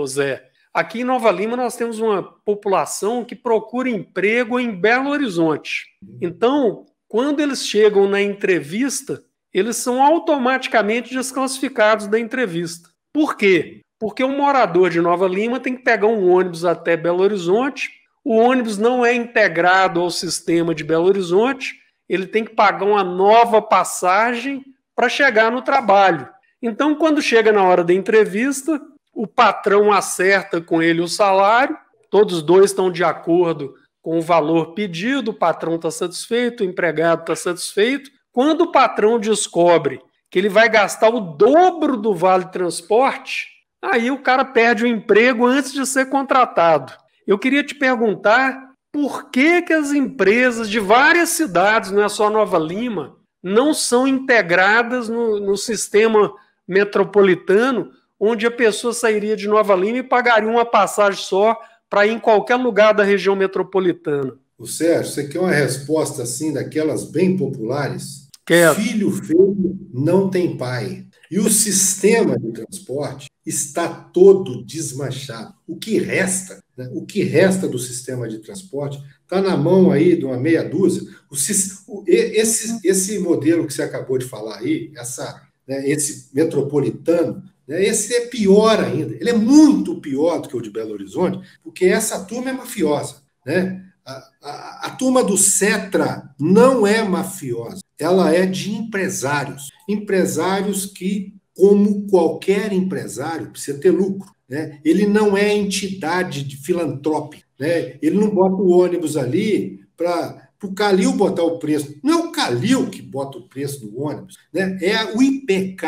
Speaker 2: Zé? Aqui em Nova Lima nós temos uma população que procura emprego em Belo Horizonte. Então, quando eles chegam na entrevista, eles são automaticamente desclassificados da entrevista. Por quê? Porque o morador de Nova Lima tem que pegar um ônibus até Belo Horizonte o ônibus não é integrado ao sistema de Belo Horizonte, ele tem que pagar uma nova passagem para chegar no trabalho. Então, quando chega na hora da entrevista, o patrão acerta com ele o salário, todos dois estão de acordo com o valor pedido, o patrão está satisfeito, o empregado está satisfeito. Quando o patrão descobre que ele vai gastar o dobro do vale transporte, aí o cara perde o emprego antes de ser contratado. Eu queria te perguntar por que, que as empresas de várias cidades, não é só Nova Lima, não são integradas no, no sistema metropolitano, onde a pessoa sairia de Nova Lima e pagaria uma passagem só para ir em qualquer lugar da região metropolitana.
Speaker 3: O Sérgio, você quer uma resposta assim daquelas bem populares?
Speaker 2: Quero.
Speaker 3: Filho feio não tem pai. E o sistema de transporte está todo desmanchado. O que resta, né, o que resta do sistema de transporte está na mão aí de uma meia dúzia. O, esse, esse modelo que você acabou de falar aí, essa, né, esse metropolitano, né, esse é pior ainda. Ele é muito pior do que o de Belo Horizonte, porque essa turma é mafiosa. Né? A, a, a turma do Cetra não é mafiosa, ela é de empresários. Empresários que, como qualquer empresário, precisa ter lucro. Né? Ele não é entidade de filantrópica. Né? Ele não bota o ônibus ali para o Calil botar o preço. Não é Calil que bota o preço no ônibus, né? é o IPK,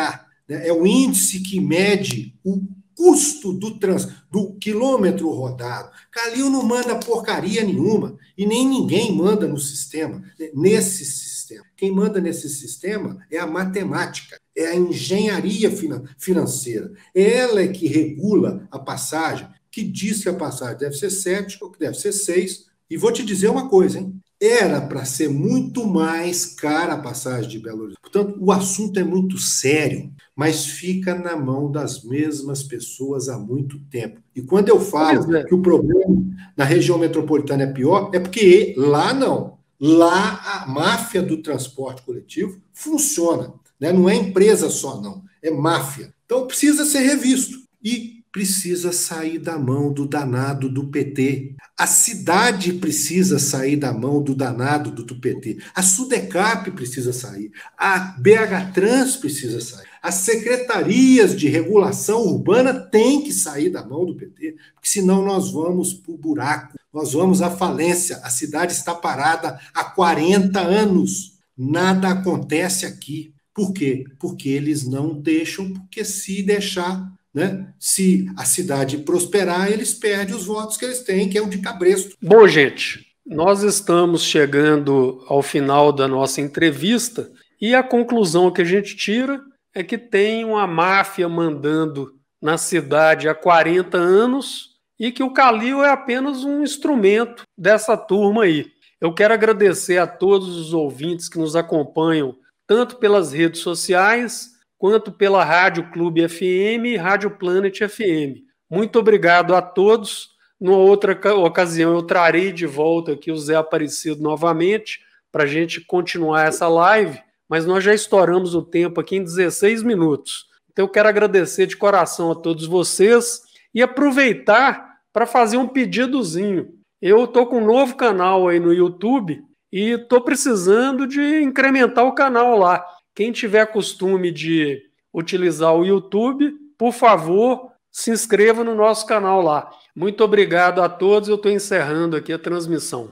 Speaker 3: né? é o índice que mede o custo do, trans, do quilômetro rodado. Calil não manda porcaria nenhuma e nem ninguém manda no sistema, né? nesse sistema. Quem manda nesse sistema é a matemática, é a engenharia financeira. Ela é que regula a passagem, que diz que a passagem deve ser 7 ou que deve ser 6. E vou te dizer uma coisa, hein? Era para ser muito mais cara a passagem de Belo Horizonte. Portanto, o assunto é muito sério mas fica na mão das mesmas pessoas há muito tempo. E quando eu falo é. que o problema na região metropolitana é pior, é porque lá não. Lá a máfia do transporte coletivo funciona. Né? Não é empresa só, não. É máfia. Então precisa ser revisto. E precisa sair da mão do danado do PT. A cidade precisa sair da mão do danado do, do PT. A Sudecap precisa sair. A BH Trans precisa sair. As secretarias de regulação urbana têm que sair da mão do PT, porque senão nós vamos para o buraco, nós vamos à falência. A cidade está parada há 40 anos. Nada acontece aqui. Por quê? Porque eles não deixam, porque se deixar, né? Se a cidade prosperar, eles perdem os votos que eles têm, que é o de cabresto.
Speaker 2: Bom, gente, nós estamos chegando ao final da nossa entrevista e a conclusão que a gente tira é que tem uma máfia mandando na cidade há 40 anos e que o Calil é apenas um instrumento dessa turma aí. Eu quero agradecer a todos os ouvintes que nos acompanham, tanto pelas redes sociais quanto pela Rádio Clube FM e Rádio Planet FM. Muito obrigado a todos. Numa outra ocasião, eu trarei de volta aqui o Zé Aparecido novamente para a gente continuar essa live, mas nós já estouramos o tempo aqui em 16 minutos. Então, eu quero agradecer de coração a todos vocês e aproveitar para fazer um pedidozinho. Eu estou com um novo canal aí no YouTube e estou precisando de incrementar o canal lá. Quem tiver costume de utilizar o YouTube, por favor, se inscreva no nosso canal lá. Muito obrigado a todos. Eu estou encerrando aqui a transmissão.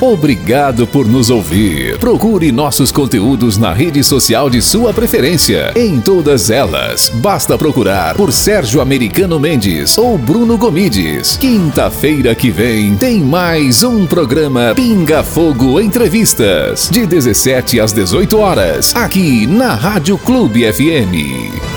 Speaker 1: Obrigado por nos ouvir. Procure nossos conteúdos na rede social de sua preferência. Em todas elas, basta procurar por Sérgio Americano Mendes ou Bruno Gomides. Quinta-feira que vem tem mais um programa Pinga Fogo Entrevistas, de 17 às 18 horas, aqui na Rádio Clube FM.